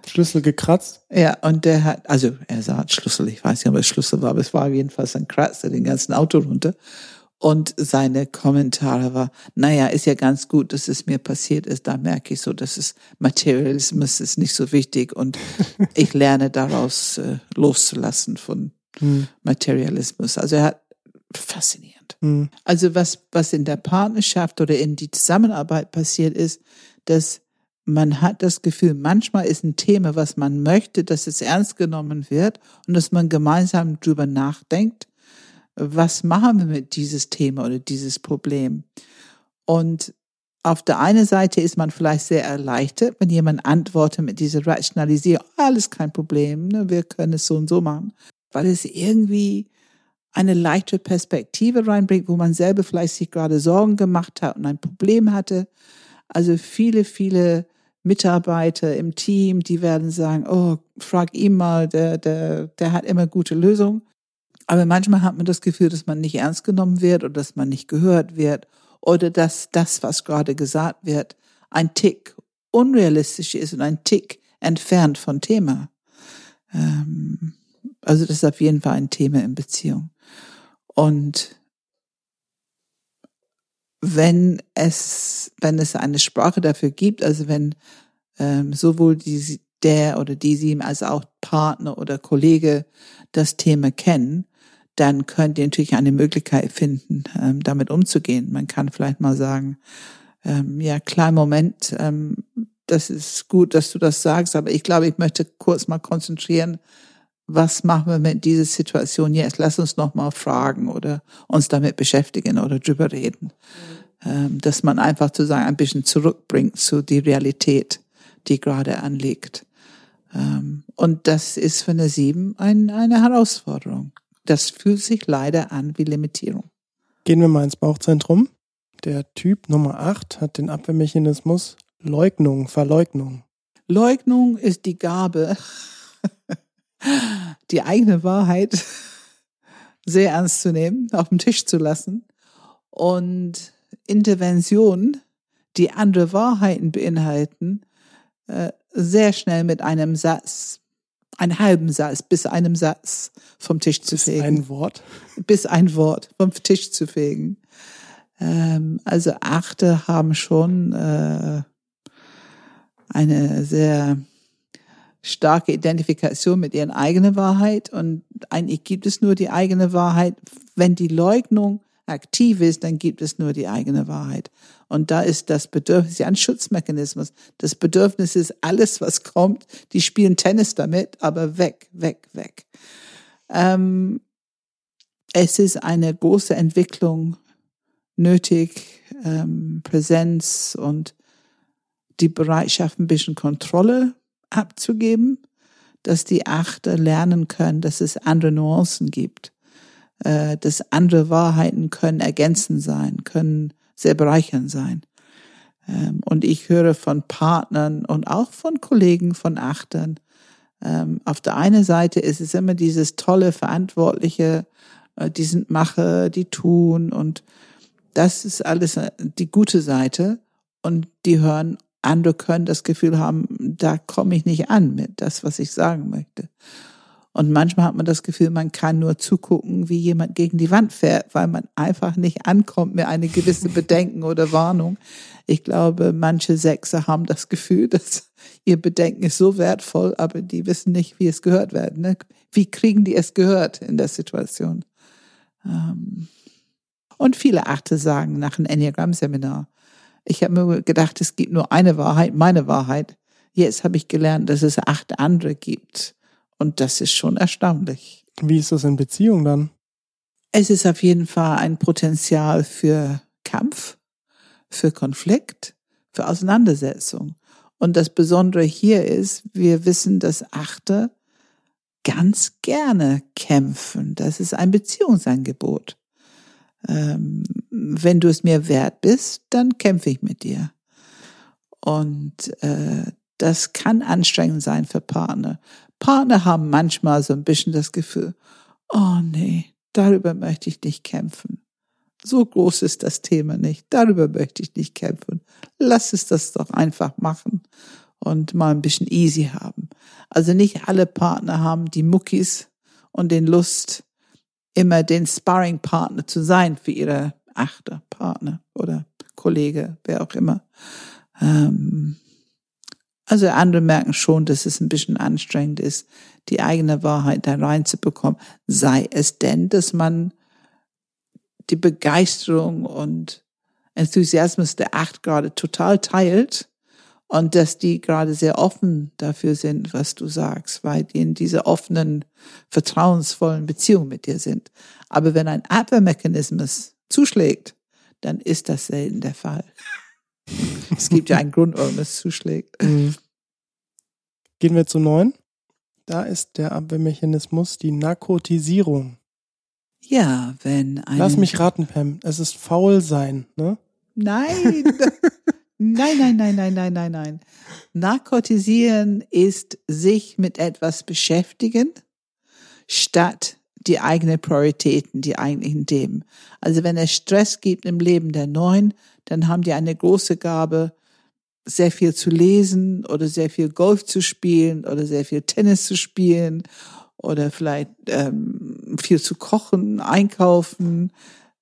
Schlüssel gekratzt? Ja, und der hat, also er sah Schlüssel, ich weiß nicht, ob es Schlüssel war, aber es war jedenfalls ein Kratzer den ganzen Auto runter. Und seine Kommentare war, naja, ist ja ganz gut, dass es mir passiert ist. Da merke ich so, dass es Materialismus ist nicht so wichtig und ich lerne daraus äh, loszulassen von hm. Materialismus. Also er hat faszinierend. Hm. Also was, was in der Partnerschaft oder in die Zusammenarbeit passiert ist, dass man hat das Gefühl, manchmal ist ein Thema, was man möchte, dass es ernst genommen wird und dass man gemeinsam drüber nachdenkt was machen wir mit dieses Thema oder dieses Problem? Und auf der einen Seite ist man vielleicht sehr erleichtert, wenn jemand antwortet mit dieser Rationalisierung, alles kein Problem, ne, wir können es so und so machen, weil es irgendwie eine leichte Perspektive reinbringt, wo man selber vielleicht sich gerade Sorgen gemacht hat und ein Problem hatte. Also viele, viele Mitarbeiter im Team, die werden sagen, oh, frag ihn mal, der, der, der hat immer gute Lösungen. Aber manchmal hat man das Gefühl, dass man nicht ernst genommen wird oder dass man nicht gehört wird oder dass das, was gerade gesagt wird, ein Tick unrealistisch ist und ein Tick entfernt von Thema. Ähm, also das ist auf jeden Fall ein Thema in Beziehung. Und wenn es, wenn es eine Sprache dafür gibt, also wenn ähm, sowohl die, der oder die sie als auch Partner oder Kollege das Thema kennen, dann könnt ihr natürlich eine Möglichkeit finden, ähm, damit umzugehen. Man kann vielleicht mal sagen, ähm, ja, kleinen Moment, ähm, das ist gut, dass du das sagst, aber ich glaube, ich möchte kurz mal konzentrieren, was machen wir mit dieser Situation jetzt? Lass uns noch mal fragen oder uns damit beschäftigen oder drüber reden. Mhm. dass man einfach zu sagen, ein bisschen zurückbringt zu die Realität, die gerade anliegt. Ähm, und das ist für eine Sieben ein, eine Herausforderung. Das fühlt sich leider an wie Limitierung. Gehen wir mal ins Bauchzentrum. Der Typ Nummer 8 hat den Abwehrmechanismus Leugnung, Verleugnung. Leugnung ist die Gabe, die eigene Wahrheit sehr ernst zu nehmen, auf dem Tisch zu lassen und Interventionen, die andere Wahrheiten beinhalten, äh, sehr schnell mit einem Satz, einem halben Satz bis einem Satz vom Tisch zu bis fegen. Bis ein Wort? Bis ein Wort vom Tisch zu fegen. Ähm, also Achte haben schon äh, eine sehr starke Identifikation mit ihren eigenen Wahrheit und eigentlich gibt es nur die eigene Wahrheit. Wenn die Leugnung aktiv ist, dann gibt es nur die eigene Wahrheit. Und da ist das Bedürfnis, ja ein Schutzmechanismus. Das Bedürfnis ist alles, was kommt. Die spielen Tennis damit, aber weg, weg, weg. Ähm, es ist eine große Entwicklung nötig, ähm, Präsenz und die Bereitschaft, ein bisschen Kontrolle abzugeben, dass die Achter lernen können, dass es andere Nuancen gibt, äh, dass andere Wahrheiten können ergänzend sein, können sehr bereichernd sein. Ähm, und ich höre von Partnern und auch von Kollegen von Achtern, ähm, auf der einen Seite ist es immer dieses tolle, verantwortliche, äh, die sind Macher, die tun und das ist alles äh, die gute Seite. Und die hören andere können das Gefühl haben, da komme ich nicht an mit das, was ich sagen möchte. Und manchmal hat man das Gefühl, man kann nur zugucken, wie jemand gegen die Wand fährt, weil man einfach nicht ankommt mit einer gewissen Bedenken oder Warnung. Ich glaube, manche Sechser haben das Gefühl, dass ihr Bedenken ist so wertvoll, aber die wissen nicht, wie es gehört wird. Ne? Wie kriegen die es gehört in der Situation? Ähm, und viele Achte sagen nach einem Enneagramm-Seminar, ich habe mir gedacht, es gibt nur eine Wahrheit, meine Wahrheit. Jetzt habe ich gelernt, dass es acht andere gibt. Und das ist schon erstaunlich. Wie ist das in Beziehung dann? Es ist auf jeden Fall ein Potenzial für Kampf, für Konflikt, für Auseinandersetzung. Und das Besondere hier ist, wir wissen, dass Achte ganz gerne kämpfen. Das ist ein Beziehungsangebot ähm, wenn du es mir wert bist, dann kämpfe ich mit dir. Und äh, das kann anstrengend sein für Partner. Partner haben manchmal so ein bisschen das Gefühl, oh nee, darüber möchte ich nicht kämpfen. So groß ist das Thema nicht. Darüber möchte ich nicht kämpfen. Lass es das doch einfach machen und mal ein bisschen easy haben. Also nicht alle Partner haben die Muckis und den Lust, immer den Sparring-Partner zu sein für ihre achte Partner oder Kollege, wer auch immer. Ähm, also andere merken schon, dass es ein bisschen anstrengend ist, die eigene Wahrheit da reinzubekommen. Sei es denn, dass man die Begeisterung und Enthusiasmus der acht gerade total teilt und dass die gerade sehr offen dafür sind, was du sagst, weil die in dieser offenen, vertrauensvollen Beziehung mit dir sind. Aber wenn ein Abwehrmechanismus zuschlägt, dann ist das selten der Fall. es gibt ja einen Grund, warum es zuschlägt. Mhm. Gehen wir zu neun. Da ist der Abwehrmechanismus die Narkotisierung. Ja, wenn ein. Lass mich raten, Pam. Es ist faul sein, ne? Nein. Nein, nein, nein, nein, nein, nein, nein. Narkotisieren ist sich mit etwas beschäftigen, statt die eigenen Prioritäten, die eigentlichen Themen. Also wenn es Stress gibt im Leben der Neuen, dann haben die eine große Gabe, sehr viel zu lesen oder sehr viel Golf zu spielen oder sehr viel Tennis zu spielen oder vielleicht ähm, viel zu kochen, einkaufen.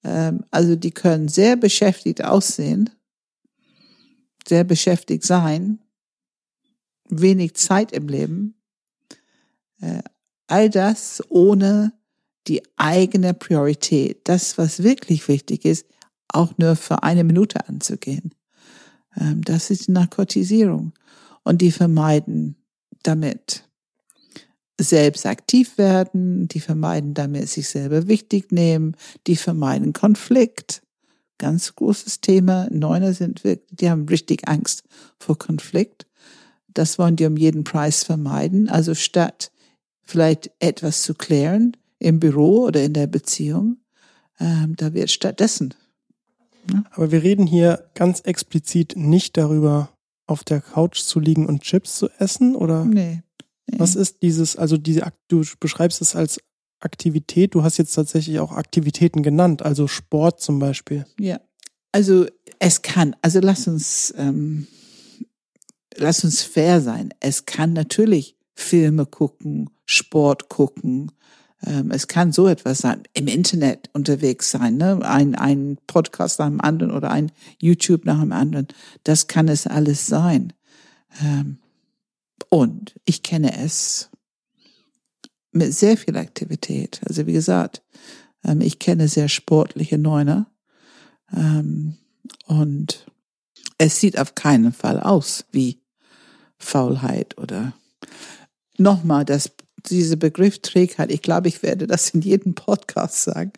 Ähm, also die können sehr beschäftigt aussehen sehr beschäftigt sein, wenig Zeit im Leben, äh, all das ohne die eigene Priorität, das, was wirklich wichtig ist, auch nur für eine Minute anzugehen. Ähm, das ist die Narkotisierung. Und die vermeiden damit selbst aktiv werden, die vermeiden damit sich selber wichtig nehmen, die vermeiden Konflikt, ganz großes Thema. Neuner sind wirklich, die haben richtig Angst vor Konflikt. Das wollen die um jeden Preis vermeiden. Also statt vielleicht etwas zu klären im Büro oder in der Beziehung, ähm, da wird stattdessen. Ja. Aber wir reden hier ganz explizit nicht darüber, auf der Couch zu liegen und Chips zu essen, oder? Nee. Nee. Was ist dieses, also diese, du beschreibst es als Aktivität, du hast jetzt tatsächlich auch Aktivitäten genannt, also Sport zum Beispiel. Ja. Also es kann, also lass uns, ähm, lass uns fair sein. Es kann natürlich Filme gucken, Sport gucken. Ähm, es kann so etwas sein, im Internet unterwegs sein, ne? ein, ein Podcast nach dem anderen oder ein YouTube nach dem anderen. Das kann es alles sein. Ähm, und ich kenne es mit sehr viel Aktivität. Also wie gesagt, ähm, ich kenne sehr sportliche Neuner. Und es sieht auf keinen Fall aus wie Faulheit oder nochmal, dass dieser Begriff Trägheit, ich glaube, ich werde das in jedem Podcast sagen.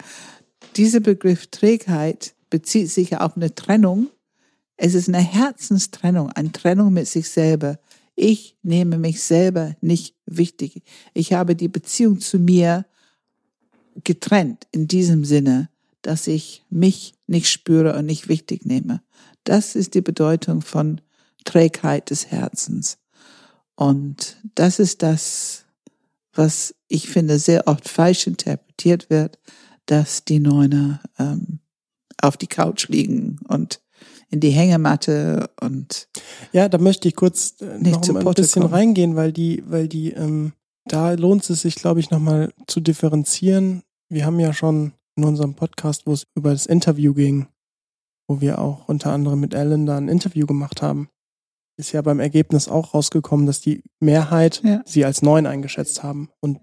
Dieser Begriff Trägheit bezieht sich auf eine Trennung. Es ist eine Herzenstrennung, eine Trennung mit sich selber. Ich nehme mich selber nicht wichtig. Ich habe die Beziehung zu mir getrennt in diesem Sinne, dass ich mich nicht spüre und nicht wichtig nehme. Das ist die Bedeutung von Trägheit des Herzens. Und das ist das, was ich finde sehr oft falsch interpretiert wird, dass die Neuner ähm, auf die Couch liegen und in die Hängematte und Ja, da möchte ich kurz äh, Nicht noch mal ein bisschen kommen. reingehen, weil die, weil die, ähm, da lohnt es sich, glaube ich, nochmal zu differenzieren. Wir haben ja schon in unserem Podcast, wo es über das Interview ging, wo wir auch unter anderem mit Alan da ein Interview gemacht haben, ist ja beim Ergebnis auch rausgekommen, dass die Mehrheit Ja. sie als neun eingeschätzt haben. Und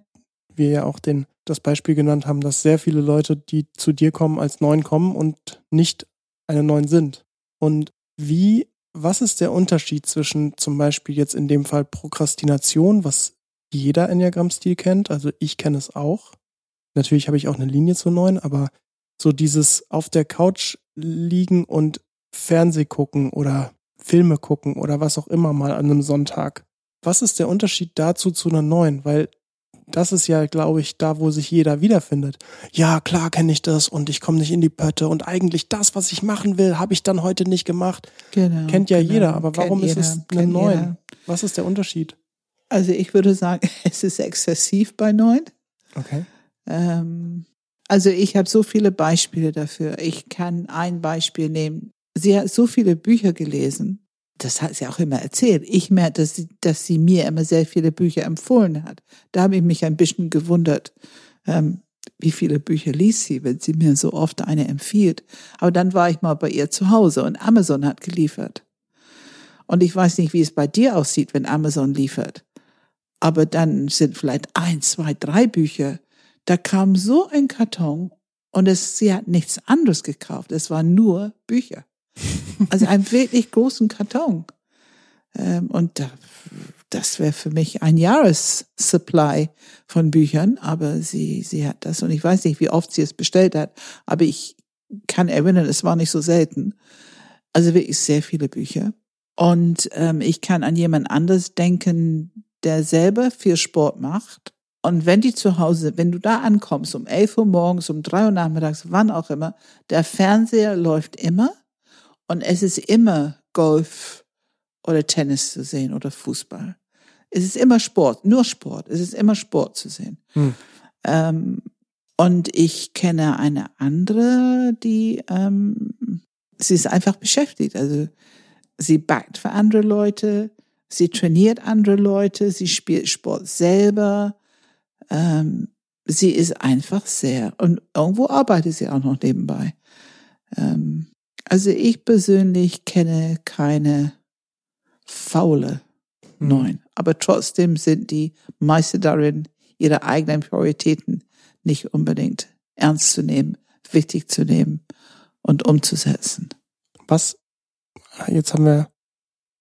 wir ja auch den, das Beispiel genannt haben, dass sehr viele Leute, die zu dir kommen, als neun kommen und nicht eine neun sind. Und wie, was ist der Unterschied zwischen zum Beispiel jetzt in dem Fall Prokrastination, was jeder Enneagramm-Stil kennt, also ich kenne es auch. Natürlich habe ich auch eine Linie zu neun, aber so dieses auf der Couch liegen und Fernseh gucken oder Filme gucken oder was auch immer mal an einem Sonntag. Was ist der Unterschied dazu zu einer neuen? Weil das ist ja, glaube ich, da, wo sich jeder wiederfindet. Ja, klar kenne ich das und ich komme nicht in die Pötte und eigentlich das, was ich machen will, habe ich dann heute nicht gemacht. genau, Kennt ja genau, jeder, aber kennt warum ist jeder, es eine kennt jeder. Was ist der Unterschied? Also ich würde sagen, es ist exzessiv bei neun. Okay. Ähm, also ich habe so viele Beispiele dafür. Ich kann ein Beispiel nehmen. Sie hat so viele Bücher gelesen. Das hat sie auch immer erzählt. Ich merke, dass sie, dass sie mir immer sehr viele Bücher empfohlen hat. Da habe ich mich ein bisschen gewundert, ähm, wie viele Bücher liest sie, wenn sie mir so oft eine empfiehlt. Aber dann war ich mal bei ihr zu Hause und Amazon hat geliefert. Und ich weiß nicht, wie es bei dir aussieht, wenn Amazon liefert. Aber dann sind vielleicht ein, zwei, drei Bücher. Da kam so ein Karton und es, sie hat nichts anderes gekauft. Es waren nur Bücher. Also einen wirklich großen Karton. Ähm, und da, das wäre für mich ein Jahressupply von Büchern, aber sie, sie hat das und ich weiß nicht, wie oft sie es bestellt hat, aber ich kann erinnern, es war nicht so selten. Also wirklich sehr viele Bücher. Und ähm, ich kann an jemand anderes denken, der selber viel Sport macht. Und wenn die zu Hause, wenn du da ankommst, um 11 Uhr morgens, um 3 Uhr nachmittags, wann auch immer, der Fernseher läuft immer und es ist immer Golf oder Tennis zu sehen oder Fußball. Es ist immer Sport, nur Sport. Es ist immer Sport zu sehen. Hm. Ähm, und ich kenne eine andere, die, ähm, sie ist einfach beschäftigt. Also sie backt für andere Leute, sie trainiert andere Leute, sie spielt Sport selber. Ähm, sie ist einfach sehr, und irgendwo arbeitet sie auch noch nebenbei. Ähm, also ich persönlich kenne keine faule Hm. Neun. Aber trotzdem sind die meiste darin, ihre eigenen Prioritäten nicht unbedingt ernst zu nehmen, wichtig zu nehmen und umzusetzen. Was, jetzt haben wir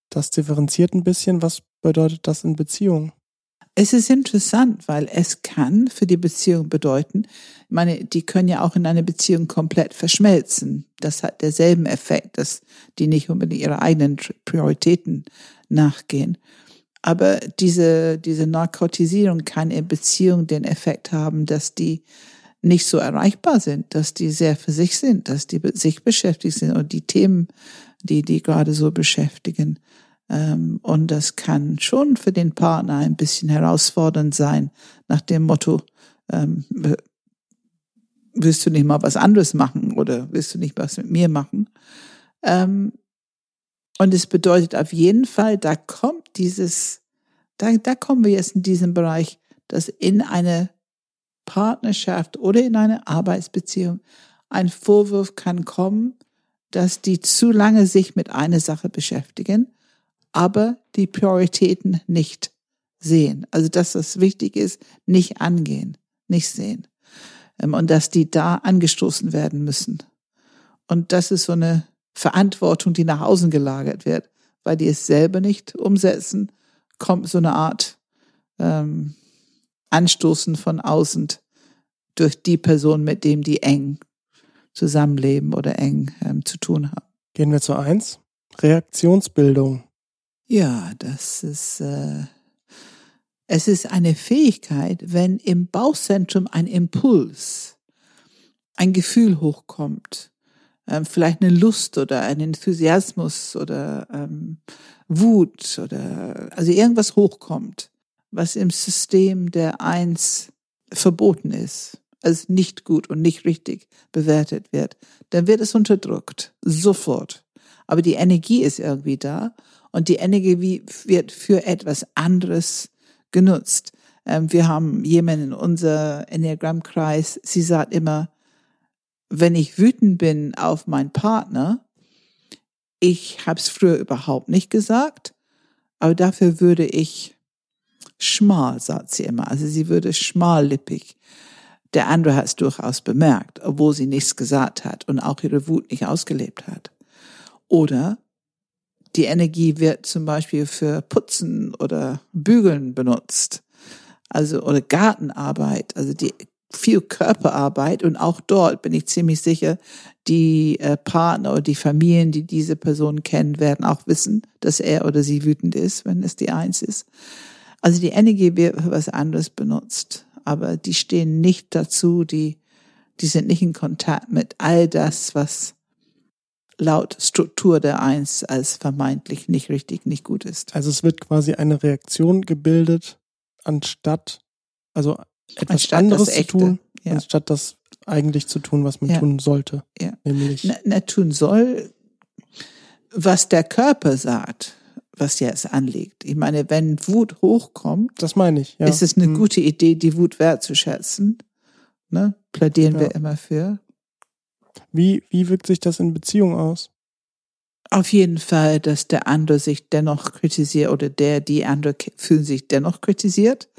das differenziert ein bisschen. Was bedeutet das in Beziehungen? Es ist interessant, weil es kann für die Beziehung bedeuten, ich meine, die können ja auch in einer Beziehung komplett verschmelzen. Das hat derselben Effekt, dass die nicht unbedingt ihre eigenen Prioritäten nachgehen. Aber diese, diese Narkotisierung kann in Beziehung den Effekt haben, dass die nicht so erreichbar sind, dass die sehr für sich sind, dass die sich beschäftigt sind und die Themen, die die gerade so beschäftigen, und das kann schon für den Partner ein bisschen herausfordernd sein, nach dem Motto, ähm, willst du nicht mal was anderes machen oder willst du nicht was mit mir machen? Ähm, und es bedeutet auf jeden Fall, da kommt dieses, da, da kommen wir jetzt in diesem Bereich, dass in eine Partnerschaft oder in eine Arbeitsbeziehung ein Vorwurf kann kommen, dass die zu lange sich mit einer Sache beschäftigen, aber die Prioritäten nicht sehen. Also dass das wichtig ist, nicht angehen, nicht sehen. Ähm, und dass die da angestoßen werden müssen. Und das ist so eine Verantwortung, die nach außen gelagert wird, weil die es selber nicht umsetzen, kommt so eine Art ähm, Anstoßen von außen durch die Person, mit dem die eng zusammenleben oder eng ähm, zu tun haben. Gehen wir zu eins. Reaktionsbildung. Ja, das ist, äh, es ist eine Fähigkeit, wenn im Bauchzentrum ein Impuls, ein Gefühl hochkommt, ähm, vielleicht eine Lust oder ein Enthusiasmus oder ähm, Wut oder also irgendwas hochkommt, was im System der Eins verboten ist, als nicht gut und nicht richtig bewertet wird, dann wird es unterdrückt, sofort. Aber die Energie ist irgendwie da und die Energie wird für etwas anderes genutzt. Ähm, wir haben jemanden in unser Enneagrammkreis, sie sagt immer, wenn ich wütend bin auf meinen Partner, ich habe es früher überhaupt nicht gesagt, aber dafür würde ich schmal, sagt sie immer. Also sie würde schmallippig. Der andere hat es durchaus bemerkt, obwohl sie nichts gesagt hat und auch ihre Wut nicht ausgelebt hat. Oder die Energie wird zum Beispiel für Putzen oder Bügeln benutzt. Also, oder Gartenarbeit. Also die viel Körperarbeit und auch dort bin ich ziemlich sicher, die äh, Partner oder die Familien, die diese Person kennen, werden auch wissen, dass er oder sie wütend ist, wenn es die Eins ist. Also die Energie wird für was anderes benutzt, aber die stehen nicht dazu, die, die sind nicht in Kontakt mit all das, was laut Struktur der Eins als vermeintlich nicht richtig, nicht gut ist. Also es wird quasi eine Reaktion gebildet, anstatt, also etwas anstatt anderes zu tun, ja. anstatt das eigentlich zu tun, was man ja. tun sollte. Ja. Nämlich. Na, na, tun soll, was der Körper sagt, was jetzt anliegt. Ich meine, wenn Wut hochkommt, das meine ich, ja. ist es eine hm. gute Idee, die Wut wertzuschätzen. Ne? Plädieren ja. wir immer für. Wie, wie wirkt sich das in Beziehung aus? Auf jeden Fall, dass der andere sich dennoch kritisiert oder der, die andere fühlen sich dennoch kritisiert.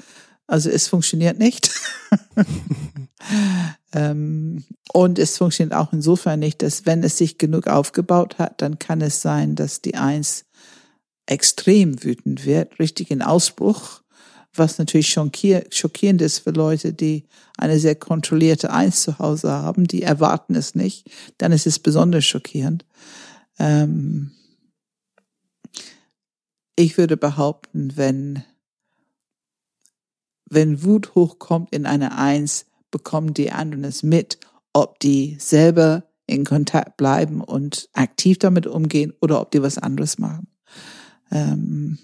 Also es funktioniert nicht. ähm, und es funktioniert auch insofern nicht, dass wenn es sich genug aufgebaut hat, dann kann es sein, dass die Eins extrem wütend wird, richtig in Ausbruch, was natürlich schockierend ist für Leute, die eine sehr kontrollierte Eins zu Hause haben, die erwarten es nicht, dann ist es besonders schockierend. Ähm, ich würde behaupten, wenn wenn Wut hochkommt in eine Eins, bekommen die anderen es mit, ob die selber in Kontakt bleiben und aktiv damit umgehen oder ob die was anderes machen. Ähm,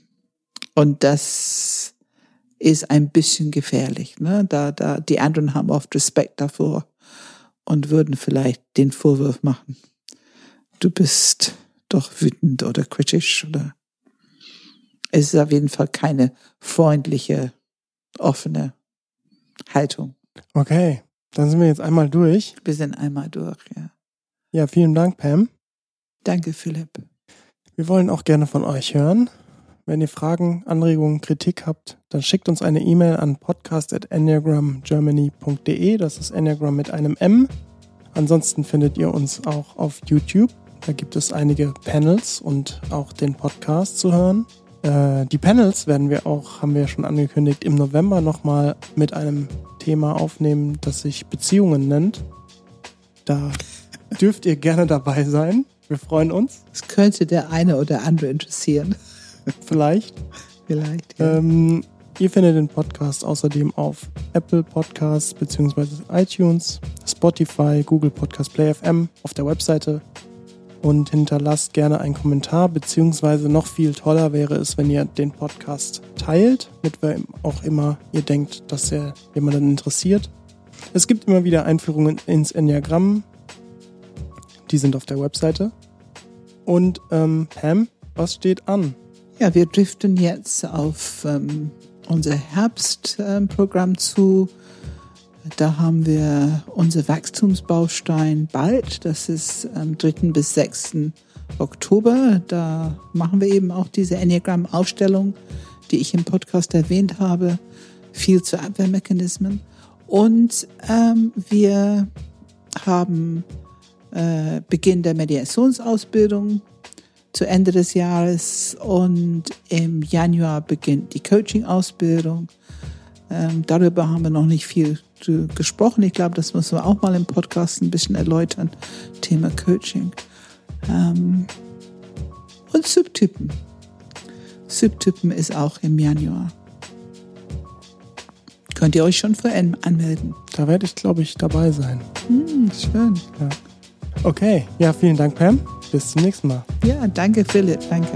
und das ist ein bisschen gefährlich. Ne? Da, da, die anderen haben oft Respekt davor und würden vielleicht den Vorwurf machen. Du bist doch wütend oder kritisch oder es ist auf jeden Fall keine freundliche offene Haltung. Okay, dann sind wir jetzt einmal durch. Wir sind einmal durch, ja. Ja, vielen Dank, Pam. Danke, Philipp. Wir wollen auch gerne von euch hören. Wenn ihr Fragen, Anregungen, Kritik habt, dann schickt uns eine E-Mail an podcast.enneagramgermany.de. Das ist Enneagram mit einem M. Ansonsten findet ihr uns auch auf YouTube. Da gibt es einige Panels und auch den Podcast zu hören. Äh, die Panels werden wir auch, haben wir schon angekündigt, im November nochmal mit einem Thema aufnehmen, das sich Beziehungen nennt. Da dürft ihr gerne dabei sein. Wir freuen uns. Es könnte der eine oder andere interessieren. Vielleicht. Vielleicht. Ja. Ähm, ihr findet den Podcast außerdem auf Apple Podcasts bzw. iTunes, Spotify, Google Podcast Play FM, auf der Webseite und hinterlasst gerne einen Kommentar, beziehungsweise noch viel toller wäre es, wenn ihr den Podcast teilt, mit wem auch immer ihr denkt, dass er jemanden interessiert. Es gibt immer wieder Einführungen ins Enneagramm. Die sind auf der Webseite. Und ähm, Pam, was steht an? Ja, wir driften jetzt auf ähm, unser Herbstprogramm ähm, zu. Da haben wir unser Wachstumsbaustein bald. Das ist am 3. bis 6. Oktober. Da machen wir eben auch diese Enneagram-Ausstellung, die ich im Podcast erwähnt habe. Viel zu Abwehrmechanismen. Und ähm, wir haben äh, Beginn der Mediationsausbildung zu Ende des Jahres und im Januar beginnt die Coaching-Ausbildung. Ähm, darüber haben wir noch nicht viel gesprochen. Ich glaube, das müssen wir auch mal im Podcast ein bisschen erläutern. Thema Coaching. Ähm, und Subtypen. Subtypen ist auch im Januar. Könnt ihr euch schon für anmelden? Da werde ich, glaube ich, dabei sein. Hm, schön. Ja. Okay, ja, vielen Dank, Pam. Bis zum nächsten Mal. Ja, danke, Philipp. Danke.